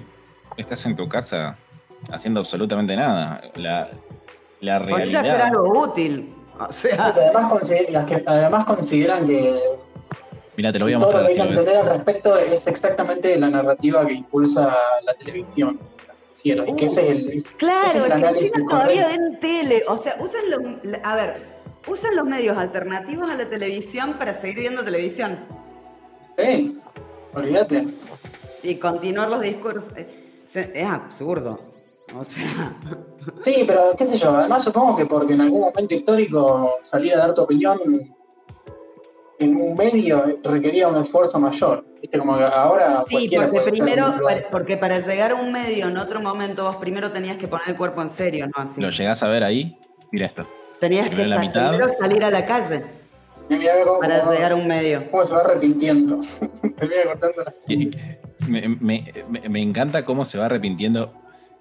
Speaker 1: estás en tu casa haciendo absolutamente nada. La, la
Speaker 3: Ahorita
Speaker 1: realidad...
Speaker 3: algo útil. O sea,
Speaker 2: Porque además, consider- las que además consideran que
Speaker 1: Mira, te lo voy a
Speaker 2: todo
Speaker 1: mostrar
Speaker 2: lo que hay que entender al respecto es exactamente la narrativa que impulsa la televisión. Cielo, y que ese es el, es-
Speaker 3: claro,
Speaker 2: ese es
Speaker 3: que encima todavía ven tele. O sea, usan los. A ver, usan los medios alternativos a la televisión para seguir viendo televisión
Speaker 2: Sí, olvídate.
Speaker 3: y continuar los discursos. Eh, Es absurdo. O sea,
Speaker 2: Sí, pero qué sé yo, además supongo que porque en algún momento histórico salir a dar tu opinión en un medio requería un esfuerzo mayor. Viste, como que ahora
Speaker 3: sí, porque primero, para- porque para llegar a un medio en otro momento vos primero tenías que poner el cuerpo en serio, ¿no? Así.
Speaker 1: ¿Lo llegás a ver ahí? Mira esto.
Speaker 3: Tenías que
Speaker 1: Primero la
Speaker 3: sa-
Speaker 1: mitad.
Speaker 3: primero salir a la calle
Speaker 2: cómo,
Speaker 3: para
Speaker 2: cómo-
Speaker 3: llegar a un medio.
Speaker 2: cómo se va arrepintiendo.
Speaker 1: Me- me encanta cómo se va arrepintiendo.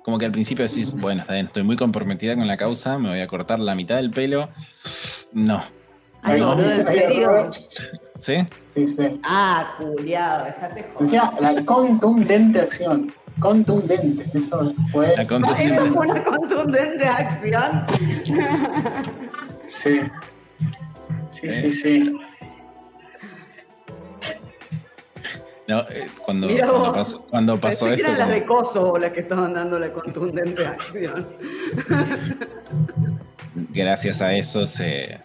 Speaker 1: Como que al principio decís, bueno, está bien, estoy muy comprometida con la causa, me voy a cortar la mitad del pelo. No.
Speaker 3: Ay,
Speaker 1: No.
Speaker 3: boludo, ¿en serio?
Speaker 1: ¿Sí?
Speaker 2: Sí, sí.
Speaker 3: Ah, culiado, dejate joder.
Speaker 2: Decía la contundente acción. Contundente. Eso fue.
Speaker 1: La
Speaker 3: Eso
Speaker 1: contundente.
Speaker 3: fue una contundente acción.
Speaker 2: Sí. Sí, sí, sí.
Speaker 1: No, eh, cuando,
Speaker 3: Mira
Speaker 1: cuando
Speaker 3: vos.
Speaker 1: pasó, cuando pasó esto,
Speaker 3: eran las de Kosovo las que estaban dando la contundente acción.
Speaker 1: gracias a eso se,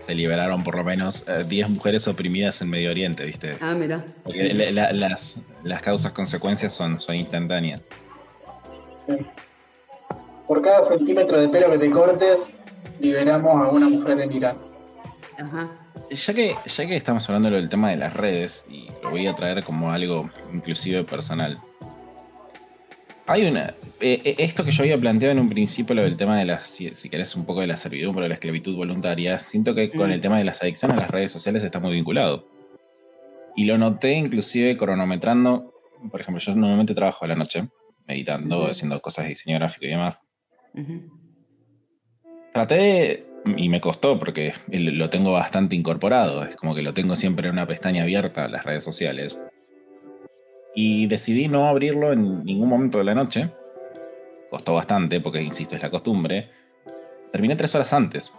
Speaker 1: se liberaron por lo menos eh, 10 mujeres oprimidas en Medio Oriente, ¿viste?
Speaker 3: Ah, mira.
Speaker 1: Porque la- la- las, las causas consecuencias son, son instantáneas.
Speaker 2: sí. Por cada centímetro de pelo que te cortes, liberamos a una mujer en Irán.
Speaker 3: Ajá.
Speaker 1: Ya que, ya que estamos hablando del tema de las redes, y lo voy a traer como algo inclusive personal. Hay una. eh, eh, esto que yo había planteado en un principio, lo del tema de las. Si, si querés un poco de la servidumbre, de la esclavitud voluntaria, siento que con
Speaker 3: Mm.
Speaker 1: el tema de las adicciones a las redes sociales está muy vinculado. Y lo noté inclusive cronometrando. Por ejemplo, yo normalmente trabajo a la noche, meditando,
Speaker 3: Ujú.
Speaker 1: haciendo cosas de diseño gráfico y demás.
Speaker 3: Ujú.
Speaker 1: Traté de- y me costó porque lo tengo bastante incorporado, es como que lo tengo siempre en una pestaña abierta las redes sociales. Y decidí no abrirlo en ningún momento de la noche. Costó bastante porque, insisto, es la costumbre. Terminé tres horas antes.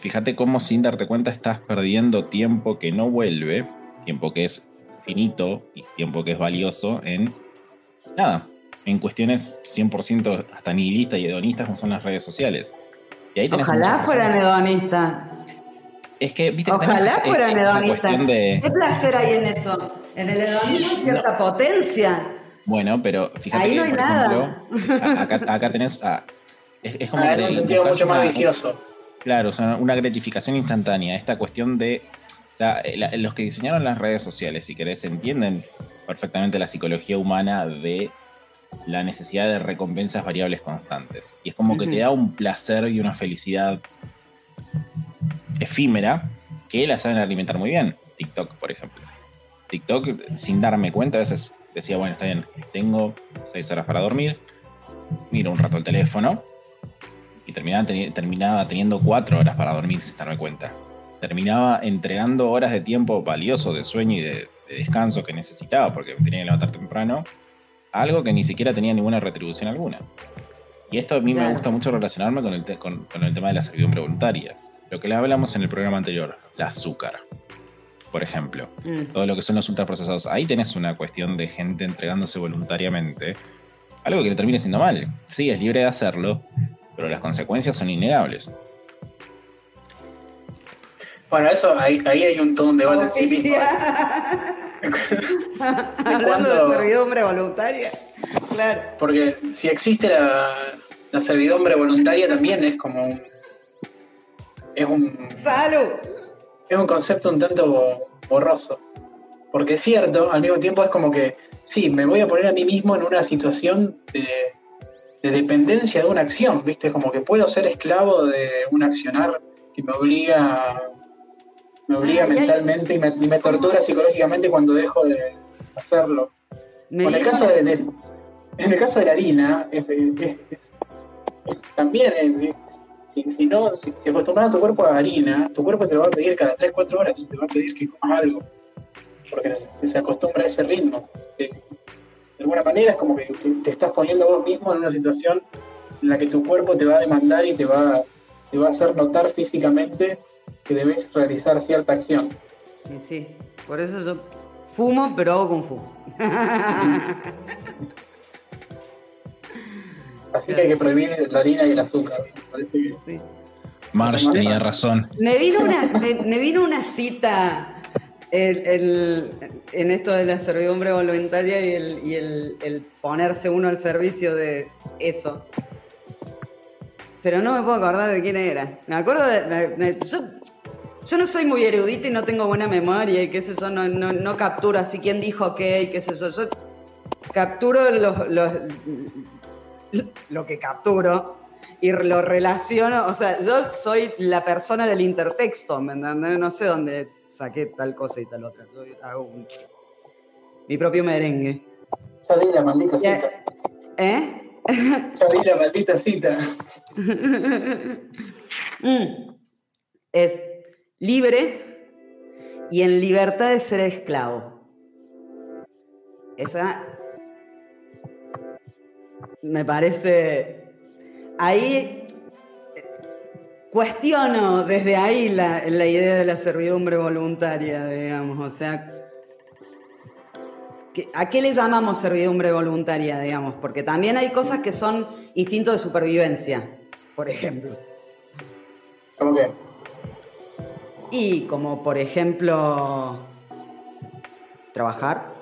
Speaker 1: Fíjate cómo sin darte cuenta estás perdiendo tiempo que no vuelve, tiempo que es finito y tiempo que es valioso en nada, en cuestiones 100% hasta nihilistas y hedonistas como son las redes sociales. Y ahí tenés
Speaker 3: Ojalá fueran hedonistas.
Speaker 1: Es que, viste,
Speaker 3: Ojalá
Speaker 1: esta-
Speaker 3: fueran hedonistas.
Speaker 1: de.
Speaker 3: ¿Qué placer hay en eso? En el hedonismo hay cierta potencia.
Speaker 1: Bueno, pero fíjate
Speaker 3: Ahí
Speaker 1: que,
Speaker 3: no hay
Speaker 1: por
Speaker 3: nada.
Speaker 1: ejemplo, acá, acá tenés. a- es, es como
Speaker 2: Ah,
Speaker 1: que
Speaker 2: en un sentido mucho más vicioso.
Speaker 1: Claro, o sea, una gratificación instantánea. Esta cuestión de. la- los que diseñaron las redes sociales, si querés, entienden perfectamente la psicología humana de la necesidad de recompensas variables constantes. Y es como que te da un placer y una felicidad efímera que la saben alimentar muy bien. TikTok, por ejemplo. TikTok, sin darme cuenta, a veces decía, bueno, está bien, tengo seis horas para dormir, miro un rato el teléfono y terminaba, teni- terminaba teniendo cuatro horas para dormir sin darme cuenta. Terminaba entregando horas de tiempo valioso de sueño y de, de descanso que necesitaba porque me tenía que levantar temprano, algo que ni siquiera tenía ninguna retribución alguna. Y esto a mí me gusta mucho relacionarme con el, con el tema de la servidumbre voluntaria. Lo que le hablamos en el programa anterior, la azúcar, por ejemplo
Speaker 3: Mm.
Speaker 1: todo lo que son los ultraprocesados. Ahí tenés una cuestión de gente entregándose voluntariamente. Algo que le termine siendo mal. Sí, es libre de hacerlo, pero las consecuencias son innegables.
Speaker 2: Bueno, eso, ahí, ahí hay un todo un debate en sí mismo.
Speaker 3: Hablando
Speaker 2: cuando-
Speaker 3: de servidumbre voluntaria. Claro.
Speaker 2: Porque si existe la, la servidumbre voluntaria también es como un- es un,
Speaker 3: ¡Salud!
Speaker 2: Es un concepto un tanto borroso. Porque es cierto, al mismo tiempo es como que, sí, me voy a poner a mí mismo en una situación de, de dependencia de una acción, ¿viste? Como que puedo ser esclavo de un accionar que me obliga, me obliga
Speaker 3: Ay, ay.
Speaker 2: mentalmente y me, y me tortura psicológicamente cuando dejo de hacerlo. En el caso de, de- en el caso de la harina, es, es- es- también es- si, si no, si, si acostumbras a tu cuerpo a harina, tu cuerpo te lo va a pedir cada 3, 4 horas, te va a pedir que comas algo. Porque se, acostumbra a ese ritmo. De alguna manera es como que te, te estás poniendo vos mismo en una situación en la que tu cuerpo te va a demandar y te va, te va a hacer notar físicamente que debes realizar cierta acción.
Speaker 3: Sí, sí. Por eso yo fumo, pero hago kung fu.
Speaker 2: Así que hay que prohibir la harina y el azúcar. Parece que.
Speaker 1: Marsh tenía razón.
Speaker 3: Me vino una, me, me vino una cita el- el- en esto de la servidumbre voluntaria y, el, y el- el ponerse uno al servicio de eso. Pero no me puedo acordar de quién era. Me acuerdo de. me- me- yo, yo no soy muy erudita y no tengo buena memoria y qué sé yo, no, no, no capturo así quién dijo qué y qué sé yo. Yo capturo los- los- lo que capturo y lo relaciono, o sea, yo soy la persona del intertexto, ¿me entendés? No sé dónde saqué tal cosa y tal otra. Yo hago un- mi propio merengue.
Speaker 2: ya di la maldita cita.
Speaker 3: ¿Eh?
Speaker 2: Ya di la maldita cita.
Speaker 3: Mm. Es libre y en libertad de ser esclavo. Esa me parece. Ahí eh, cuestiono desde ahí la, la idea de la servidumbre voluntaria, digamos. O sea, ¿qué- ¿a qué le llamamos servidumbre voluntaria, digamos? Porque también hay cosas que son instintos de supervivencia, por ejemplo.
Speaker 2: Como que,
Speaker 3: Y como por ejemplo, trabajar,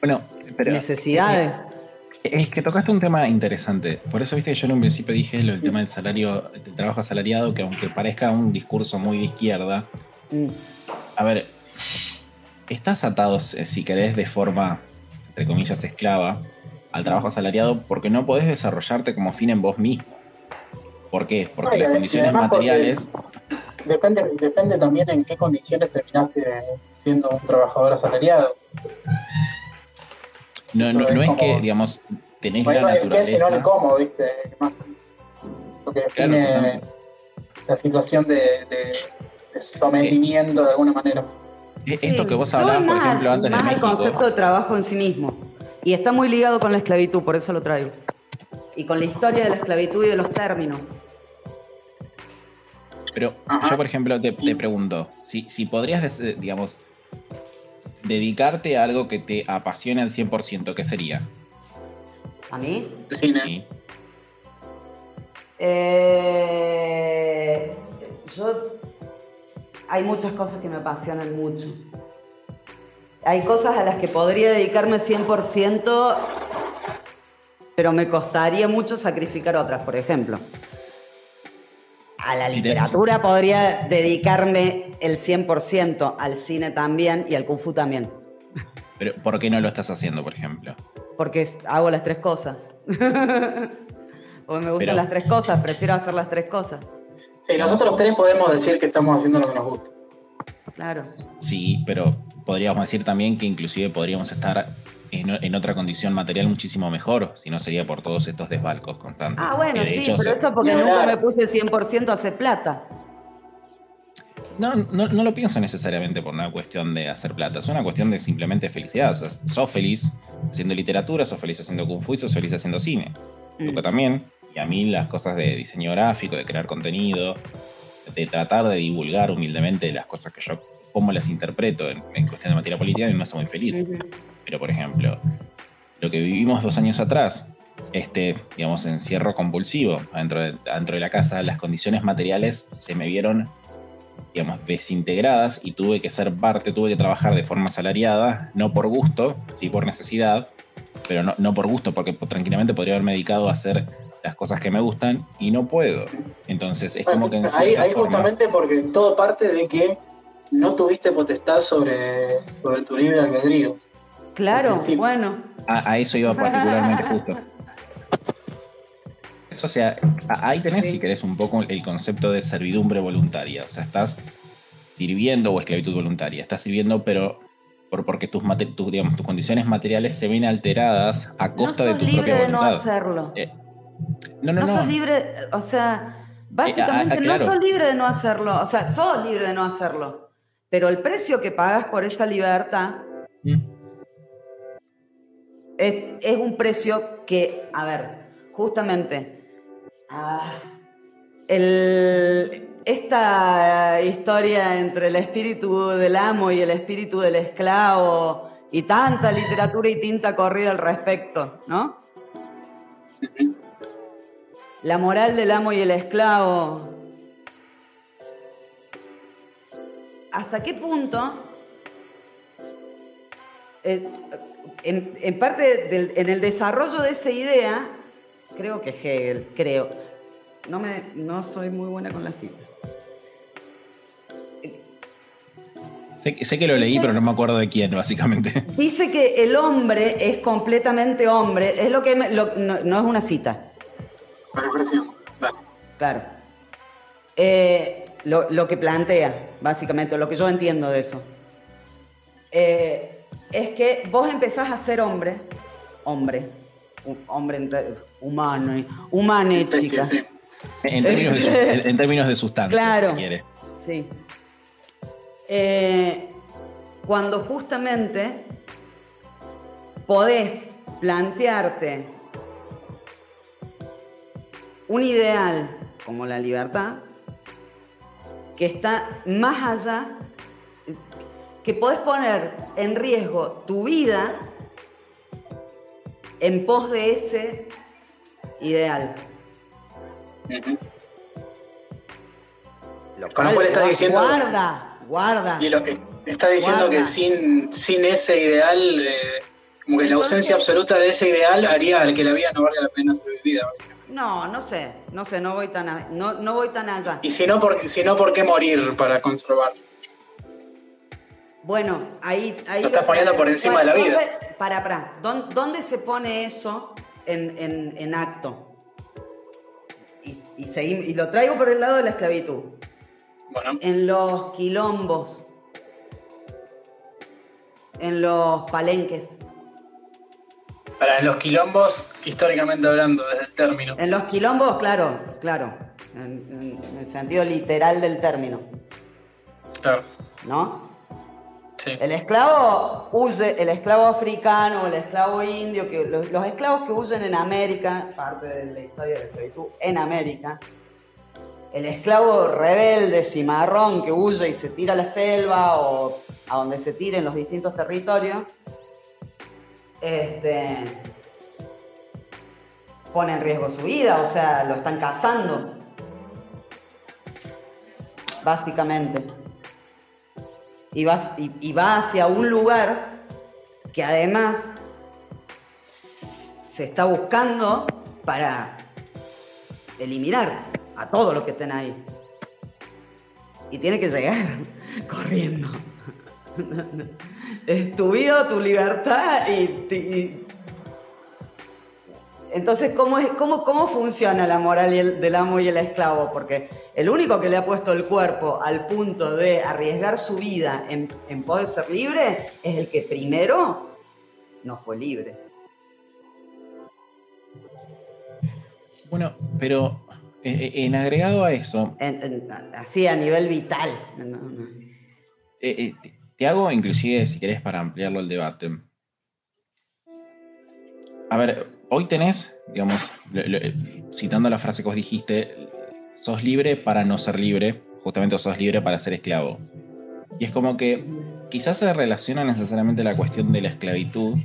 Speaker 1: Bueno, pero
Speaker 3: necesidades.
Speaker 1: es que tocaste un tema interesante. Por eso, viste, que yo en un principio dije lo del tema del salario, del trabajo asalariado, que aunque parezca un discurso muy de izquierda,
Speaker 3: Mm.
Speaker 1: a ver, estás atado, eh, si querés, de forma, entre comillas, esclava al trabajo asalariado porque no podés desarrollarte como fin en vos mismo. ¿Por qué? Porque las condiciones materiales...
Speaker 2: depende, depende también en qué condiciones terminaste siendo un trabajador asalariado.
Speaker 1: No, no, no es que, digamos, tenés
Speaker 2: Bueno,
Speaker 1: la
Speaker 2: el qué si no el
Speaker 1: naturaleza...
Speaker 2: cómo, ¿viste? Más lo que
Speaker 1: Claro,
Speaker 2: define
Speaker 1: justamente.
Speaker 2: la situación de, de- de sometimiento de alguna manera.
Speaker 1: Esto que vos hablabas, por
Speaker 3: más-
Speaker 1: ejemplo, antes de
Speaker 3: más al
Speaker 1: México...
Speaker 3: concepto de trabajo en sí mismo. Y está muy ligado con la esclavitud, por eso lo traigo. Y con la historia de la esclavitud y de los términos.
Speaker 1: Pero
Speaker 2: Ajá.
Speaker 1: yo, por ejemplo, te, te pregunto, si, si podrías, des- digamos, dedicarte a algo que te apasione al 100%, ¿qué sería?
Speaker 3: ¿A mí?
Speaker 2: Cine.
Speaker 1: ¿Sí?
Speaker 3: Eh, yo. Hay muchas cosas que me apasionan mucho. Hay cosas a las que podría dedicarme 100%, pero me costaría mucho sacrificar otras, por ejemplo. A la literatura podría dedicarme el 100%, al cine también y al kung fu también.
Speaker 1: Pero ¿por qué no lo estás haciendo, por ejemplo?
Speaker 3: Porque hago las tres cosas. Porque me gustan
Speaker 1: Pero-
Speaker 3: las tres cosas, prefiero hacer las tres cosas.
Speaker 2: Sí, nosotros tres podemos decir que estamos haciendo lo que nos gusta.
Speaker 3: Claro.
Speaker 1: Sí, pero podríamos decir también que inclusive podríamos estar en, en otra condición material muchísimo mejor, si no sería por todos estos desbalcos constantes.
Speaker 3: Ah, bueno, sí,
Speaker 1: hecho
Speaker 3: pero
Speaker 1: se-
Speaker 3: eso porque nunca me puse 100% a hacer plata.
Speaker 1: No, no, no lo pienso necesariamente por una cuestión de hacer plata, es una cuestión de simplemente felicidad. O sea, sos feliz haciendo literatura, sos feliz haciendo kung fu y sos feliz haciendo cine.
Speaker 3: Mm.
Speaker 1: También. Y a mí las cosas de diseño gráfico, de crear contenido, de tratar de divulgar humildemente las cosas que yo, cómo las interpreto en, en cuestión de materia política, a mí me hace muy feliz. Pero, por ejemplo, lo que vivimos dos años atrás, este, digamos, encierro compulsivo adentro de, adentro de la casa, las condiciones materiales se me vieron, digamos, desintegradas y tuve que ser parte, tuve que trabajar de forma asalariada, no por gusto, sí por necesidad, pero no, no por gusto, porque tranquilamente podría haberme dedicado a hacer las cosas que me gustan y no puedo. Entonces es como que en
Speaker 2: ahí, ahí justamente porque todo parte de que no tuviste potestad sobre, sobre tu libre albedrío.
Speaker 3: Claro, bueno.
Speaker 1: A, eso iba particularmente justo. O sea, ahí tenés, si querés, un poco el concepto de servidumbre voluntaria. O sea, estás sirviendo o esclavitud voluntaria. Estás sirviendo, pero por, porque tus, digamos, tus condiciones materiales se ven alteradas a costa de tu propia voluntad.
Speaker 3: No hacerlo.
Speaker 1: Eh, no, no,
Speaker 3: no, sos libre, o sea, básicamente no sos libre de no hacerlo. O sea, sos libre de no hacerlo. Pero el precio que pagas por esa libertad mm. es, un precio que, a ver, justamente, ah, esta historia entre el espíritu del amo y el espíritu del esclavo y tanta literatura y tinta corrida al respecto, ¿no? La moral del amo y el esclavo, hasta qué punto, eh, en, parte en el desarrollo de esa idea, creo que Hegel, creo, no, me, no soy muy buena con las citas.
Speaker 1: Sé, que lo leí, pero no me acuerdo de quién, básicamente.
Speaker 3: Dice que el hombre es completamente hombre, es lo que no, es una cita.
Speaker 2: Claro.
Speaker 3: Claro. Eh, lo, que plantea, básicamente, lo que yo entiendo de eso, eh, es que vos empezás a ser hombre, hombre, hombre humano, humano, chicas.
Speaker 1: En términos, de, sustancia,
Speaker 3: claro,
Speaker 1: si quiere.
Speaker 3: Sí. Eh, cuando justamente podés plantearte un ideal como la libertad, que está más allá, que podés poner en riesgo tu vida en pos de ese ideal.
Speaker 2: Lo Con lo cual está diciendo.
Speaker 3: Guarda, guarda.
Speaker 2: Y lo que está diciendo que sin, sin ese ideal, eh, como que la ausencia absoluta de ese ideal haría que la vida no valga la pena ser vivida, básicamente.
Speaker 3: No, no sé, no sé, no voy tan, no, no voy tan allá.
Speaker 2: Y si no, ¿por, si no, ¿por qué morir para conservar?
Speaker 3: Bueno, ahí... ahí
Speaker 2: Lo estás poniendo por encima de la vida.
Speaker 3: Para, para, ¿dónde se pone eso en, acto? Y, y lo traigo por el lado de la esclavitud.
Speaker 2: Bueno.
Speaker 3: En los quilombos, en los palenques.
Speaker 2: Para los quilombos, históricamente hablando, desde el término.
Speaker 3: En los quilombos, claro, claro. En, el sentido literal del término.
Speaker 2: Claro.
Speaker 3: ¿No? El esclavo huye, el esclavo africano, el esclavo indio, que los, esclavos que huyen en América, parte de la historia de la esclavitud en América, el esclavo rebelde, cimarrón, que huye y se tira a la selva o a donde se tire en los distintos territorios, este, pone en riesgo su vida, o sea, lo están cazando. Básicamente. Y va, y, va hacia un lugar que además se está buscando para eliminar a todos los que estén ahí. Y tiene que llegar corriendo. es tu vida, tu libertad y, entonces, ¿cómo, es, cómo, ¿cómo funciona la moral del amo y el esclavo? Porque el único que le ha puesto el cuerpo al punto de arriesgar su vida en, poder ser libre es el que primero no fue libre.
Speaker 1: Bueno, pero eh, eh, en, agregado a eso...
Speaker 3: así a nivel vital.
Speaker 1: Eh, te hago, inclusive, si querés, para ampliarlo el debate. A ver, hoy tenés, digamos, citando la frase que vos dijiste, sos libre para no ser libre, justamente sos libre para ser esclavo. Y es como que quizás se relaciona necesariamente la cuestión de la esclavitud,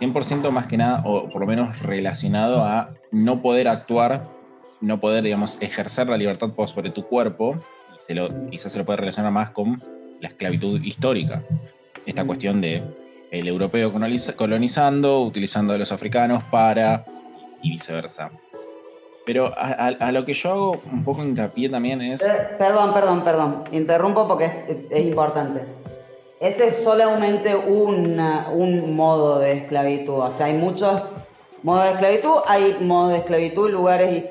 Speaker 1: 100% más que nada, o por lo menos relacionado a no poder actuar, no poder, digamos, ejercer la libertad sobre tu cuerpo, quizás se lo puede relacionar más con la esclavitud histórica. Esta cuestión de el europeo colonizando, utilizando a los africanos para y viceversa. Pero a, lo que yo hago un poco hincapié también es.
Speaker 3: Eh, perdón, perdón, perdón. Interrumpo porque es, importante. Ese es solamente un modo de esclavitud. O sea, hay muchos modos de esclavitud. Hay modos de esclavitud, lugares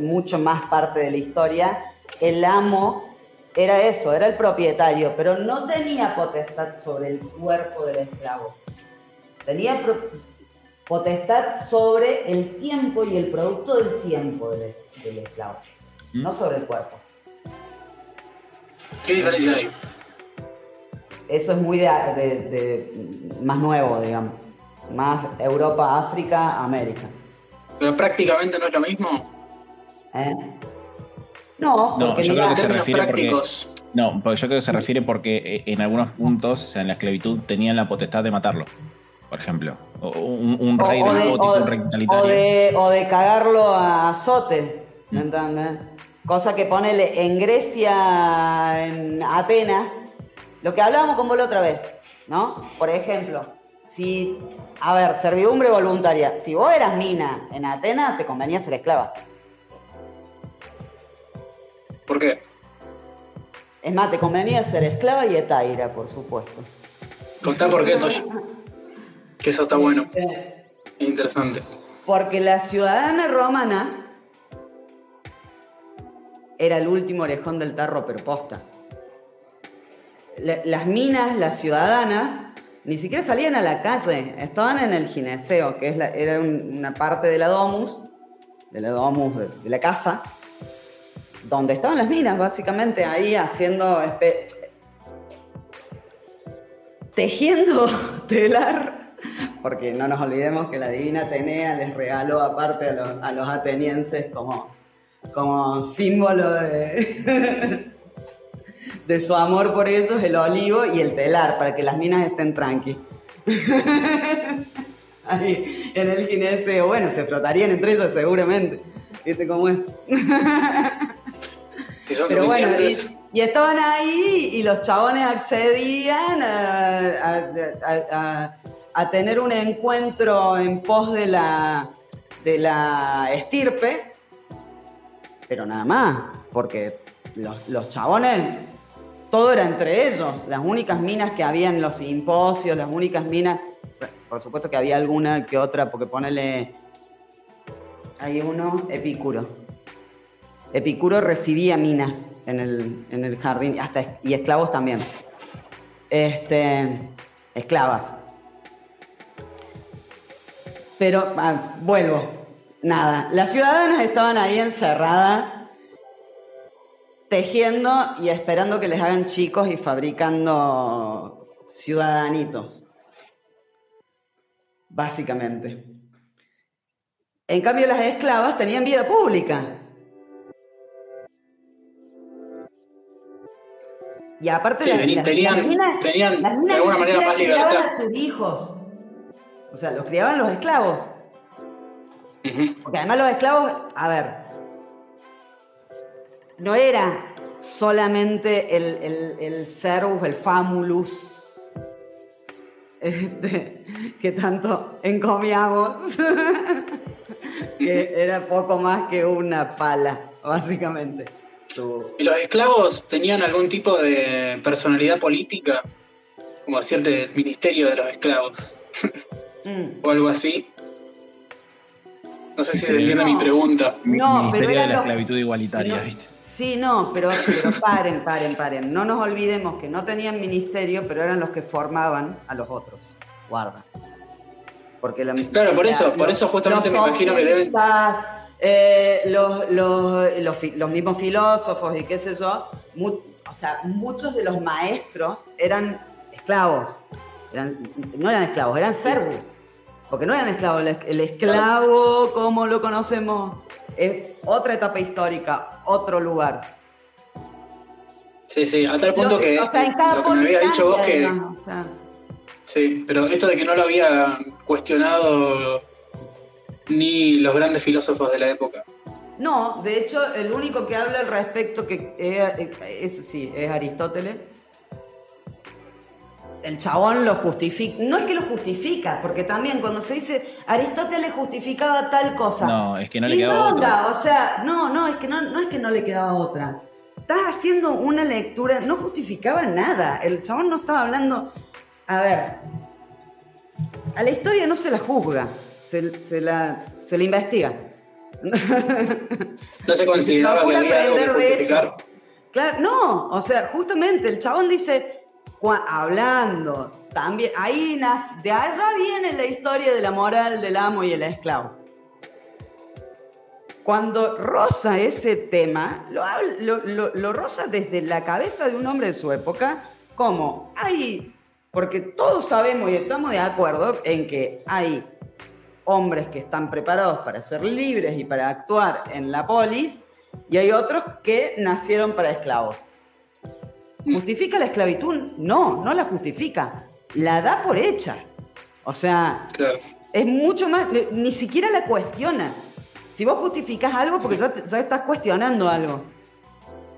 Speaker 3: mucho más parte de la historia. El amo era eso, era el propietario, pero no tenía potestad sobre el cuerpo del esclavo. Tenía potestad sobre el tiempo y el producto del tiempo del, esclavo, no mm. sobre el cuerpo.
Speaker 2: ¿Qué diferencia hay?
Speaker 3: Eso es muy de, más nuevo, digamos. Más Europa, África, América.
Speaker 2: Pero prácticamente no es lo mismo.
Speaker 3: ¿Eh? No, porque
Speaker 1: yo creo que se refiere porque, no, porque yo creo que se refiere porque eh, en algunos puntos, o sea, en la esclavitud tenían la potestad de matarlo por ejemplo. O un, rey de, tipo un rey
Speaker 3: o de, cagarlo a azote, ¿me mm. entiendes? Cosa que ponele en Grecia, en Atenas, lo que hablábamos con vos la otra vez, ¿no? Por ejemplo, si, a ver, servidumbre voluntaria, si vos eras mina en Atenas, te convenía ser esclava.
Speaker 2: ¿Por qué?
Speaker 3: Es más, te convenía ser esclava y etaira, por supuesto.
Speaker 2: Contá por qué, Tosh. Que eso está bueno. Eh, interesante.
Speaker 3: Porque la ciudadana romana era el último orejón del tarro, pero posta. las minas, las ciudadanas, ni siquiera salían a la calle, estaban en el gineceo, que es era una parte de la domus, de la domus de, la casa, donde estaban las minas, básicamente, ahí haciendo, tejiendo telar porque no nos olvidemos que la divina Atenea les regaló aparte a los, atenienses como, como símbolo de, de su amor por ellos el olivo y el telar, para que las minas estén tranqui. Ahí, en el gineceo, bueno, se flotarían entre ellos seguramente. ¿Viste cómo es? Pero bueno, y, estaban ahí y los chabones accedían a a tener un encuentro en pos de la, de la estirpe, pero nada más, porque los, chabones, todo era entre ellos, las únicas minas que había en los simposios, las únicas minas, por supuesto que había alguna que otra, porque ponele, hay uno, Epicuro. Epicuro recibía minas en el, en el jardín, hasta, y esclavos también. Este, esclavas. Pero ah, vuelvo, nada. Las ciudadanas estaban ahí encerradas, tejiendo y esperando que les hagan chicos y fabricando ciudadanitos. Básicamente. En cambio, las esclavas tenían vida pública. Y aparte, las,
Speaker 2: tenían, tenían, de alguna manera más libertad.
Speaker 3: a sus hijos. O sea, los criaban los esclavos. Porque además los esclavos, a ver, no era solamente el, el, el servus, el famulus, este, que tanto encomiamos, que era poco más que una pala, básicamente.
Speaker 2: ¿Y los esclavos tenían algún tipo de personalidad política? Como decirte, el ministerio de los esclavos. o algo así. No sé si se entiende mi pregunta.
Speaker 1: No, pero era de la esclavitud igualitaria, ¿viste?
Speaker 3: Sí, no, pero, paren, paren, paren. No nos olvidemos que no tenían ministerio, pero eran los que formaban a los otros. Guarda. Porque
Speaker 2: claro, por eso, por eso justamente me imagino que deben.
Speaker 3: Eh, los, los, mismos filósofos y qué sé yo, o sea, muchos de los maestros eran esclavos no eran esclavos, eran servos. Porque no eran esclavos. El esclavo, como lo conocemos, es otra etapa histórica, otro lugar.
Speaker 2: Sí, sí, a tal punto que, lo que me había dicho vos que. Sí, pero esto de que no lo había cuestionado ni los grandes filósofos de la época.
Speaker 3: No, de hecho, el único que habla al respecto que es, sí, es Aristóteles el chabón lo justifica. No es que lo justifica, porque también cuando se dice Aristóteles justificaba tal cosa.
Speaker 1: No, es que no le quedaba otra.
Speaker 3: O sea, no, no, es que no, no es que no le quedaba otra. Estás haciendo una lectura, no justificaba nada. El chabón no estaba hablando. A ver, a la historia no se la juzga, se, la, se la investiga.
Speaker 2: No se consideraba que había algo que
Speaker 3: Claro, no, o sea, justamente el chabón dice, hablando, también, ahí de allá viene la historia de la moral del amo y el esclavo. Cuando rosa ese tema, lo, lo, lo rosa desde la cabeza de un hombre de su época, como hay, porque todos sabemos y estamos de acuerdo en que hay hombres que están preparados para ser libres y para actuar en la polis, y hay otros que nacieron para esclavos. ¿Justifica la esclavitud? No, no la justifica. La da por hecha. O sea, es mucho más, ni siquiera la cuestiona. Si vos justificás algo, porque ya, estás cuestionando algo.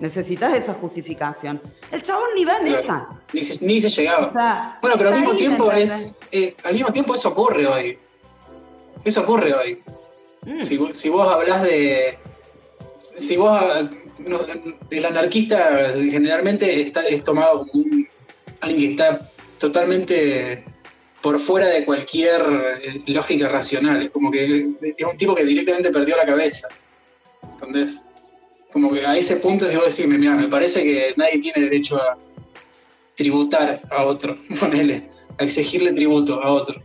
Speaker 3: Necesitas esa justificación. El chabón ni va en esa.
Speaker 2: Ni se, llegaba. bueno, pero al mismo tiempo es, eh, al mismo tiempo eso ocurre hoy. Eso ocurre hoy. Mm. Si, si, vos hablás de, si vos, el anarquista generalmente está, es tomado como alguien que está totalmente por fuera de cualquier eh, lógica racional. Es como que es un tipo que directamente perdió la cabeza. Entonces, como que a ese punto si vos decís, mira, me parece que nadie tiene derecho a tributar a otro, ponele, a exigirle tributo a otro.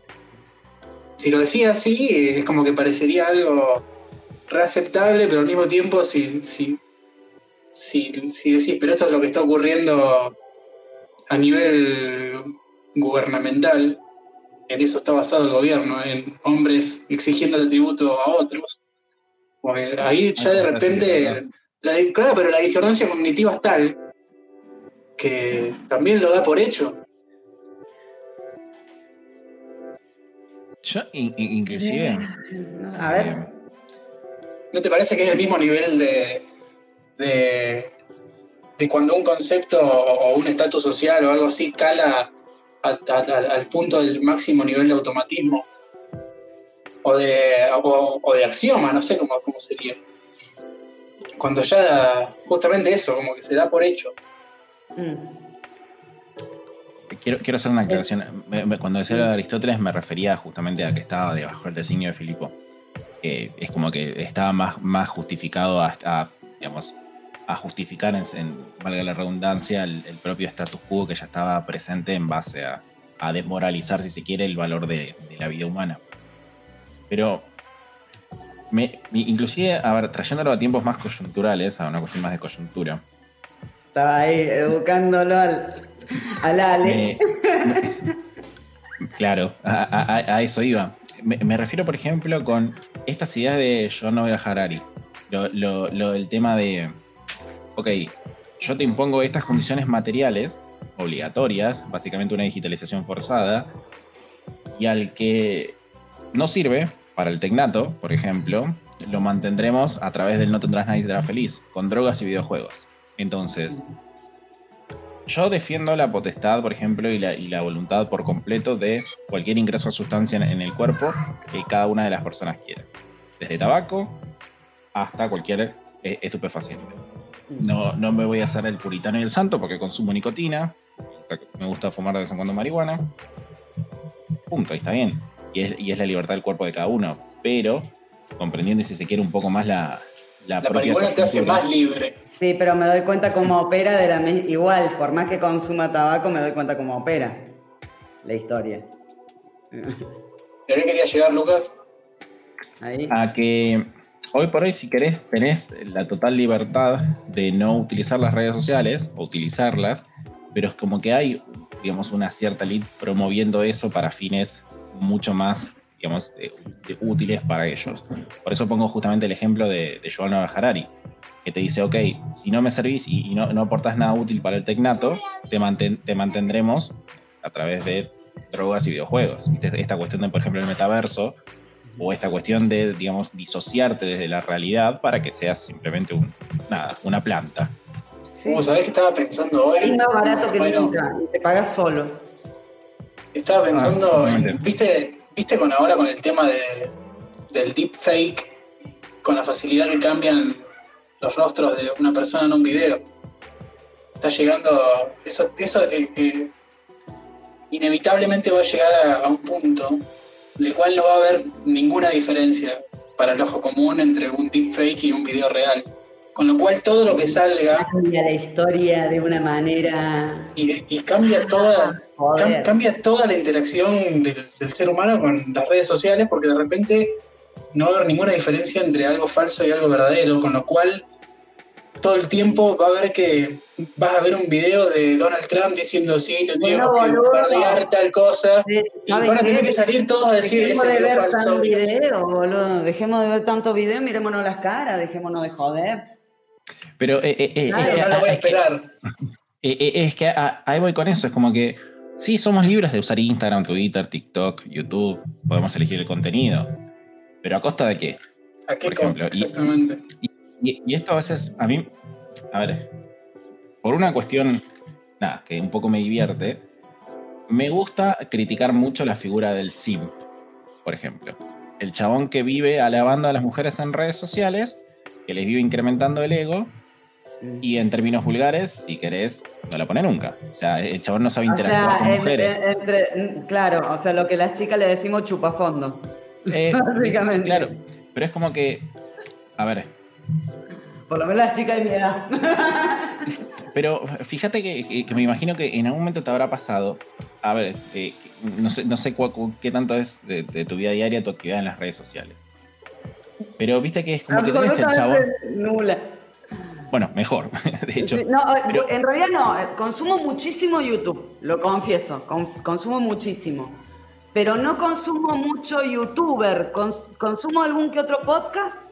Speaker 2: Si lo decía así, es como que parecería algo reaceptable, pero al mismo tiempo, si, si, si, decís, pero esto es lo que está ocurriendo a nivel gubernamental, en eso está basado el gobierno, en hombres exigiendo el tributo a otros. ahí ya de repente, claro, pero la disonancia cognitiva es tal que también lo da por hecho.
Speaker 1: Yo, inclusive.
Speaker 3: A ver.
Speaker 2: ¿No te parece que es el mismo nivel de, de, cuando un concepto o un estatus social o algo así cala al punto del máximo nivel de automatismo? O de, o, de axioma, no sé cómo, sería. Cuando ya justamente eso, como que se da por hecho. Mm.
Speaker 1: Quiero, quiero hacer una aclaración. Cuando decía lo de Aristóteles me refería justamente a que estaba debajo del designio de Filipo es como que estaba más, más justificado a, digamos, a justificar, en, valga la redundancia, el, propio status quo que ya estaba presente en base a, desmoralizar, si se quiere, el valor de, la vida humana. Pero, me, inclusive, a ver, trayéndolo a tiempos más coyunturales, a una cuestión más de coyuntura.
Speaker 3: Estaba ahí educándolo al, al Ale.
Speaker 1: claro, a eso iba me, refiero, por ejemplo, con estas ideas de John Noel Harari. Lo, del tema de, ok, yo te impongo estas condiciones materiales obligatorias, básicamente una digitalización forzada, y al que no sirve para el tecnato, por ejemplo, lo mantendremos a través del No tendrás nadie será feliz, con drogas y videojuegos. Entonces, yo defiendo la potestad, por ejemplo, y la, voluntad por completo de cualquier ingreso de sustancia en, el cuerpo que cada una de las personas quiera. Desde tabaco hasta cualquier eh, estupefaciente. No, no me voy a hacer el puritano y el santo porque consumo nicotina. Me gusta fumar de vez en cuando marihuana. Punto, ahí está bien. Y es, y es la libertad del cuerpo de cada uno. Pero comprendiendo, si se quiere, un poco más la,
Speaker 2: la, marihuana te hace más libre.
Speaker 3: Sí, pero me doy cuenta cómo opera de la igual, por más que consuma tabaco, me doy cuenta cómo opera la historia.
Speaker 2: ¿De qué quería llegar, Lucas?
Speaker 1: A que hoy por hoy, si querés, tenés la total libertad de no utilizar las redes sociales o utilizarlas, pero es como que hay, digamos, una cierta elite promoviendo eso para fines mucho más digamos, útiles para ellos. Por eso pongo justamente el ejemplo de, de Joan Harari, que te dice, ok, si no me servís y, no, no, aportas nada útil para el tecnato, te, te mantendremos a través de drogas y videojuegos. Esta cuestión de, por ejemplo, el metaverso, o esta cuestión de, digamos, disociarte desde la realidad para que seas simplemente un, nada, una planta.
Speaker 2: Sí. ¿Sabés que estaba pensando hoy?
Speaker 3: Es más barato que nunca, te pagas solo.
Speaker 2: Estaba pensando,
Speaker 1: Ah,
Speaker 2: en-. ¿viste, ¿viste con ahora con el tema de, del deepfake, con la facilidad que cambian los rostros de una persona en un video? Está llegando, eso, eso eh, eh, inevitablemente va a llegar a, a un punto en el cual no va a haber ninguna diferencia para el ojo común entre un deepfake y un video real. Con lo cual todo lo que salga
Speaker 3: Cambia la historia de una manera.
Speaker 2: y, y cambia toda,
Speaker 3: Joder.
Speaker 2: cambia toda la interacción del, del ser humano con las redes sociales porque de repente no va a haber ninguna diferencia entre algo falso y algo verdadero, con lo cual todo el tiempo va a haber que vas a ver un video de Donald Trump diciendo sí, tendríamos
Speaker 3: Bueno,
Speaker 2: que bardear tal cosa
Speaker 3: Sí,
Speaker 2: y
Speaker 3: ¿saben
Speaker 2: van a
Speaker 3: qué?
Speaker 2: tener que salir todos a decir
Speaker 3: Dejemos
Speaker 2: ese
Speaker 3: de
Speaker 2: video
Speaker 3: ver
Speaker 2: falso.
Speaker 3: tan video, boludo. Dejemos de ver tanto video, mirémonos las caras, dejémonos de joder.
Speaker 1: Pero eh, eh, eh, es que-
Speaker 2: no lo voy a
Speaker 1: es que-
Speaker 2: esperar.
Speaker 1: Eh, eh, es que a- ahí voy con eso, es como que sí, somos libres de usar Instagram, Twitter, TikTok, YouTube, podemos elegir el contenido, pero a costa de qué?
Speaker 2: ¿A qué
Speaker 1: por
Speaker 2: costa?
Speaker 1: ejemplo, y-
Speaker 2: Exactamente.
Speaker 1: Y, y esto a veces, a mí, a ver, por una cuestión, nada, que un poco me divierte, me gusta criticar mucho la figura del simp, por ejemplo. El chabón que vive alabando a las mujeres en redes sociales, que les vive incrementando el ego, y en términos vulgares, si querés, no la pone nunca. O sea, el chabón no sabe
Speaker 3: O
Speaker 1: interactuar
Speaker 3: sea,
Speaker 1: con
Speaker 3: en-
Speaker 1: mujeres.
Speaker 3: en- entre, claro, o sea, lo que las chicas le decimos chupafondo.
Speaker 1: Eh,
Speaker 3: básicamente.
Speaker 1: Claro, pero es como que, a ver,
Speaker 3: Por lo menos las chicas de mi edad.
Speaker 1: Pero fíjate que, que- me imagino que en algún momento te habrá pasado. A ver, eh, no sé, no sé cu- qué tanto es de, de tu vida diaria tu actividad en las redes sociales. Pero viste que es como que tenés el chabón.
Speaker 3: Nula.
Speaker 1: Bueno, mejor, de hecho.
Speaker 3: No, eh,
Speaker 1: pero-
Speaker 3: en realidad no, eh, consumo muchísimo YouTube, lo confieso, con- consumo muchísimo. Pero no consumo mucho youtuber, cons- consumo algún que otro podcast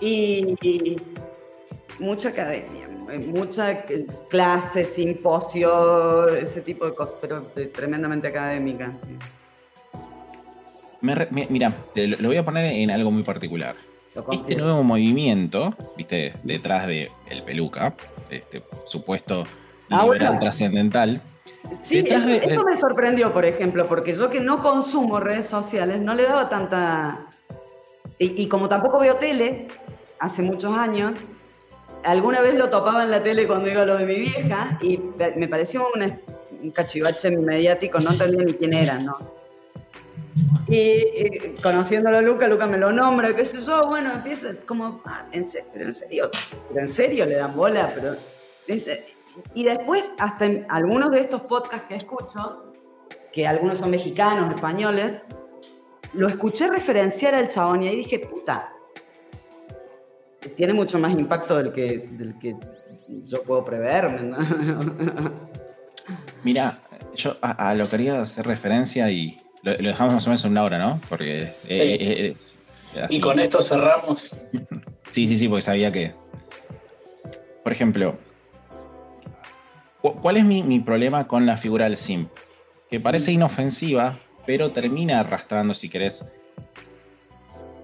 Speaker 3: y, y mucha academia, eh, mucha eh, clase, simposio, ese tipo de cosas, pero tremendamente académica. sí.
Speaker 1: me mira, lo, lo voy a poner en algo muy particular. Este nuevo movimiento, viste, detrás de el peluca, este supuesto
Speaker 3: Ah,
Speaker 1: liberal
Speaker 3: bueno.
Speaker 1: trascendental.
Speaker 3: Sí, eso,
Speaker 1: de-
Speaker 3: eso me sorprendió, por ejemplo, porque yo que no consumo redes sociales, no le daba tanta... Y, y como tampoco veo tele, hace muchos años, alguna vez lo topaba en la tele cuando iba a lo de mi vieja y me pareció una- un cachivache mediático, no entendía ni quién era, ¿no? Y, conociéndolo a Luca, Luca me lo nombra, qué sé yo, bueno, empieza como, ah, en se- pero en serio, pero en serio le dan bola, pero... y después, hasta en algunos de estos podcasts que escucho, que algunos son mexicanos, españoles, lo escuché referenciar al chabón y ahí dije, puta, tiene mucho más impacto del que, del que yo puedo prever. ¿no?
Speaker 1: Mira, yo a lo quería hacer referencia y lo, lo dejamos más o menos en una hora, ¿no? Porque eh,
Speaker 2: Sí.
Speaker 1: eh, así.
Speaker 2: Y con esto cerramos.
Speaker 1: Sí, sí, sí, porque sabía que. Por ejemplo, cu- ¿cuál es mi, mi problema con la figura del simp? Que parece inofensiva, pero termina arrastrando, si querés.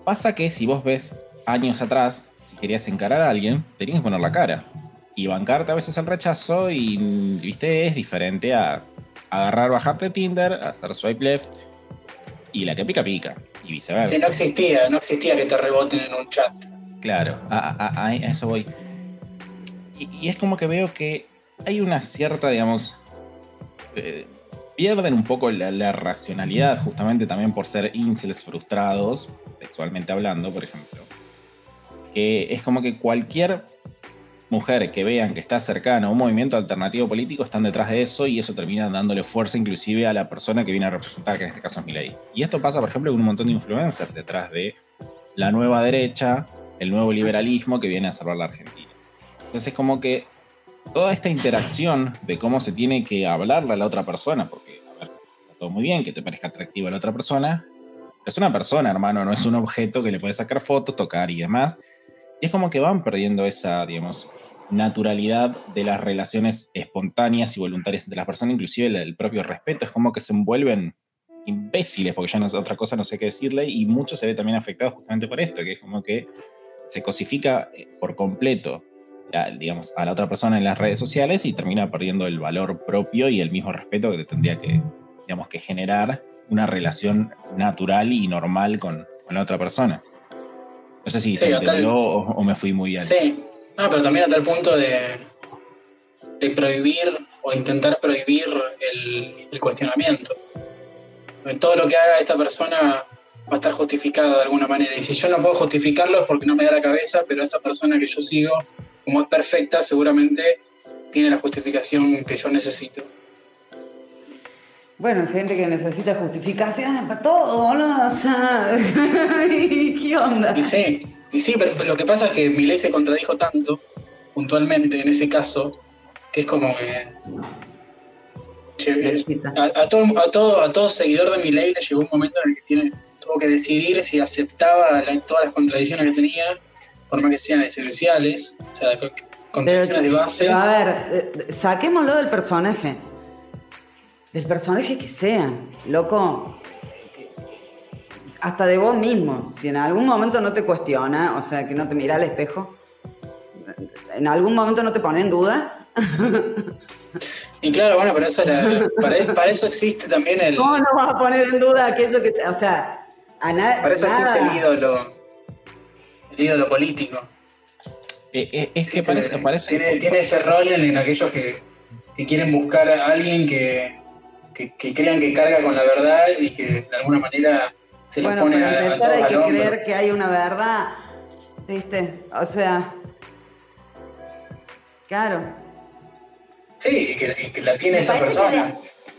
Speaker 1: Pasa que si vos ves años atrás, si querías encarar a alguien, tenías que poner la cara. Y bancarte a veces el rechazo y, viste, es diferente a agarrar, bajarte Tinder, hacer swipe left y la que pica pica. Y viceversa.
Speaker 2: Sí, no existía, no existía que te reboten en un chat.
Speaker 1: Claro, a, a- a- eso voy. Y, y es como que veo que hay una cierta, digamos, eh, pierden un poco la, la racionalidad justamente también por ser incels frustrados, sexualmente hablando, por ejemplo. Que es como que cualquier mujer que vean que está cercana a un movimiento alternativo político están detrás de eso y eso termina dándole fuerza inclusive a la persona que viene a representar, que en este caso es Milei. Y esto pasa, por ejemplo, con un montón de influencers detrás de la nueva derecha, el nuevo liberalismo que viene a salvar la Argentina. Entonces es como que toda esta interacción de cómo se tiene que hablarle a la otra persona, porque está todo muy bien que te parezca atractiva la otra persona, pero es una persona, hermano, no es un objeto que le puedes sacar fotos, tocar y demás. Es como que van perdiendo esa, digamos, naturalidad de las relaciones espontáneas y voluntarias entre las personas, inclusive el, propio respeto, es como que se envuelven imbéciles, porque ya no sé otra cosa, no sé qué decirle, y mucho se ve también afectado justamente por esto, que es como que se cosifica eh, por completo, a, digamos, a la otra persona en las redes sociales y termina perdiendo el valor propio y el mismo respeto que te tendría que, digamos, que generar una relación natural y normal con, con la otra persona. No sé si
Speaker 2: Sí,
Speaker 1: se
Speaker 2: tal-
Speaker 1: entendió o, o me fui muy bien.
Speaker 2: Sí, no, pero también a tal punto de, de prohibir o intentar prohibir el, el cuestionamiento. Porque Todo lo que haga esta persona va a estar justificado de alguna manera. Y si yo no puedo justificarlo es porque no me da la cabeza, pero esa persona que yo sigo, como es perfecta, seguramente tiene la justificación que yo necesito.
Speaker 3: Bueno, gente que necesita justificaciones para todo, ¿no? O sea, ¿qué onda?
Speaker 2: Y sí, y sí, pero, pero lo que pasa es que Milei se contradijo tanto, puntualmente en ese caso, que es como que.
Speaker 3: Derechita.
Speaker 2: A, a todo, a, todo, a todo seguidor de Milei le llegó un momento en el que tiene, tuvo que decidir si aceptaba la- todas las contradicciones que tenía, por más que sean esenciales, o sea, co- contradicciones de base.
Speaker 3: pero a ver, eh, saquémoslo del personaje. Del personaje que sea, loco. Hasta de vos mismo. Si en algún momento no te cuestiona, o sea, que no te mira al espejo, en algún momento no te pone en duda,
Speaker 2: Y claro, bueno, pero eso la- para, para eso existe también el.
Speaker 3: ¿cómo no vas a poner en duda aquello que sea? O sea, a na-
Speaker 2: Para eso existe el
Speaker 3: nada.
Speaker 2: ídolo. El ídolo político.
Speaker 1: Eh, eh, es que
Speaker 2: Sí,
Speaker 1: parece,
Speaker 2: tiene,
Speaker 1: parece
Speaker 2: tiene, tiene ese rol en, en aquellos que, que quieren buscar a alguien que, que, que crean que carga con la verdad y que de alguna manera se
Speaker 3: Bueno,
Speaker 2: pone
Speaker 3: para
Speaker 2: a, a
Speaker 3: empezar
Speaker 2: todos
Speaker 3: hay
Speaker 2: al
Speaker 3: que
Speaker 2: hombro.
Speaker 3: creer que hay una verdad. ¿Viste? O sea. Claro.
Speaker 2: Sí, y que, y que la tiene
Speaker 3: Me
Speaker 2: esa persona.
Speaker 3: de-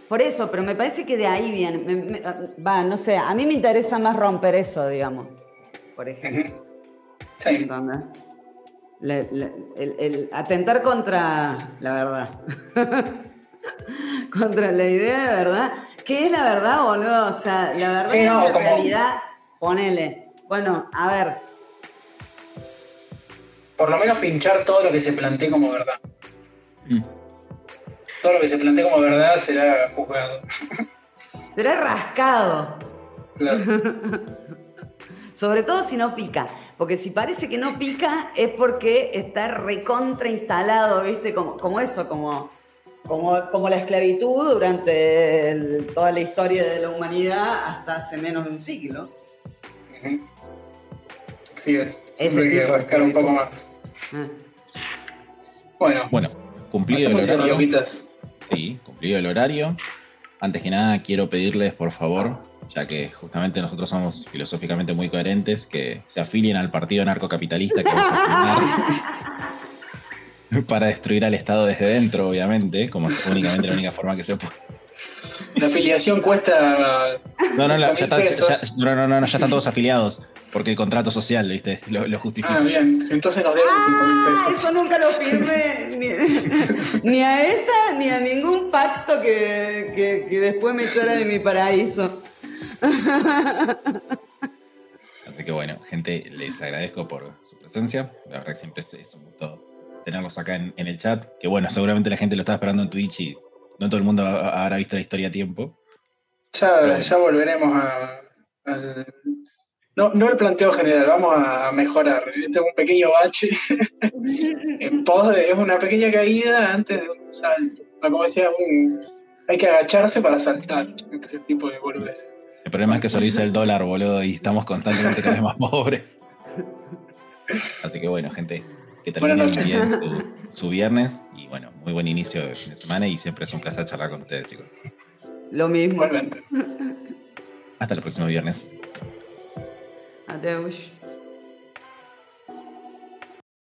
Speaker 3: por eso, pero me parece que de ahí viene. me- me- va, no sé, a mí me interesa más romper eso, digamos. Por ejemplo.
Speaker 2: Sí.
Speaker 3: el atentar contra la verdad. contra la idea de verdad. ¿Qué es la verdad, boludo? O sea, la verdad
Speaker 2: Sí,
Speaker 3: es
Speaker 2: no,
Speaker 3: la
Speaker 2: como-
Speaker 3: realidad. Ponele. Bueno, a ver,
Speaker 2: Por lo menos pinchar todo lo que se plantee como verdad.
Speaker 1: Mm.
Speaker 2: Todo lo que se plantee como verdad será juzgado.
Speaker 3: será rascado.
Speaker 2: Claro.
Speaker 3: Sobre todo si no pica. Porque si parece que no pica es porque está recontra instalado, ¿viste? Como, como eso, como, como, como la esclavitud durante el- toda la historia de la humanidad hasta hace menos de un siglo.
Speaker 2: Sí es.
Speaker 3: Ese
Speaker 2: Siempre hay que rascar un poco más.
Speaker 3: Ah.
Speaker 2: Bueno,
Speaker 1: Bueno, cumplido el horario. Sí, cumplido el horario. Antes que nada, quiero pedirles, por favor, ya que justamente nosotros somos filosóficamente muy coherentes, que se afilien al partido narcocapitalista que vamos a para destruir al Estado desde dentro, obviamente, como es únicamente la única forma que se puede.
Speaker 2: La afiliación cuesta.
Speaker 1: No, no, la- ya,
Speaker 2: 5.000
Speaker 1: están, ya- no, no, no, no, ya están todos afiliados, porque el contrato social, ¿viste? Lo, lo justifica.
Speaker 2: Ah, bien. Entonces nos deben 5 mil
Speaker 3: Ah,
Speaker 2: pesos.
Speaker 3: eso nunca lo firmé ni, ni a esa ni a ningún pacto que, que- que después me echara de mi paraíso.
Speaker 1: Así que bueno, gente, les agradezco por su presencia. La verdad que siempre es un gusto tenerlos acá en, en el chat. Que bueno, seguramente la gente lo está esperando en Twitch y no todo el mundo ha- habrá visto la historia a tiempo.
Speaker 2: Ya, ya volveremos a, al. No, no el planteo general, vamos a mejorar. Este es un pequeño bache en pos de. Es una pequeña caída antes de un salto. Como decía, un, hay que agacharse para saltar. Ese tipo de boludez.
Speaker 1: El problema es que solo dice el dólar, boludo, y estamos constantemente cada vez más pobres. Así que bueno, gente, que terminen bien su, su viernes. Y bueno, muy buen inicio de fin de semana y siempre es un placer charlar con ustedes, chicos.
Speaker 3: Lo mismo.
Speaker 2: Igualmente.
Speaker 1: Hasta el próximo viernes.
Speaker 3: Adeus.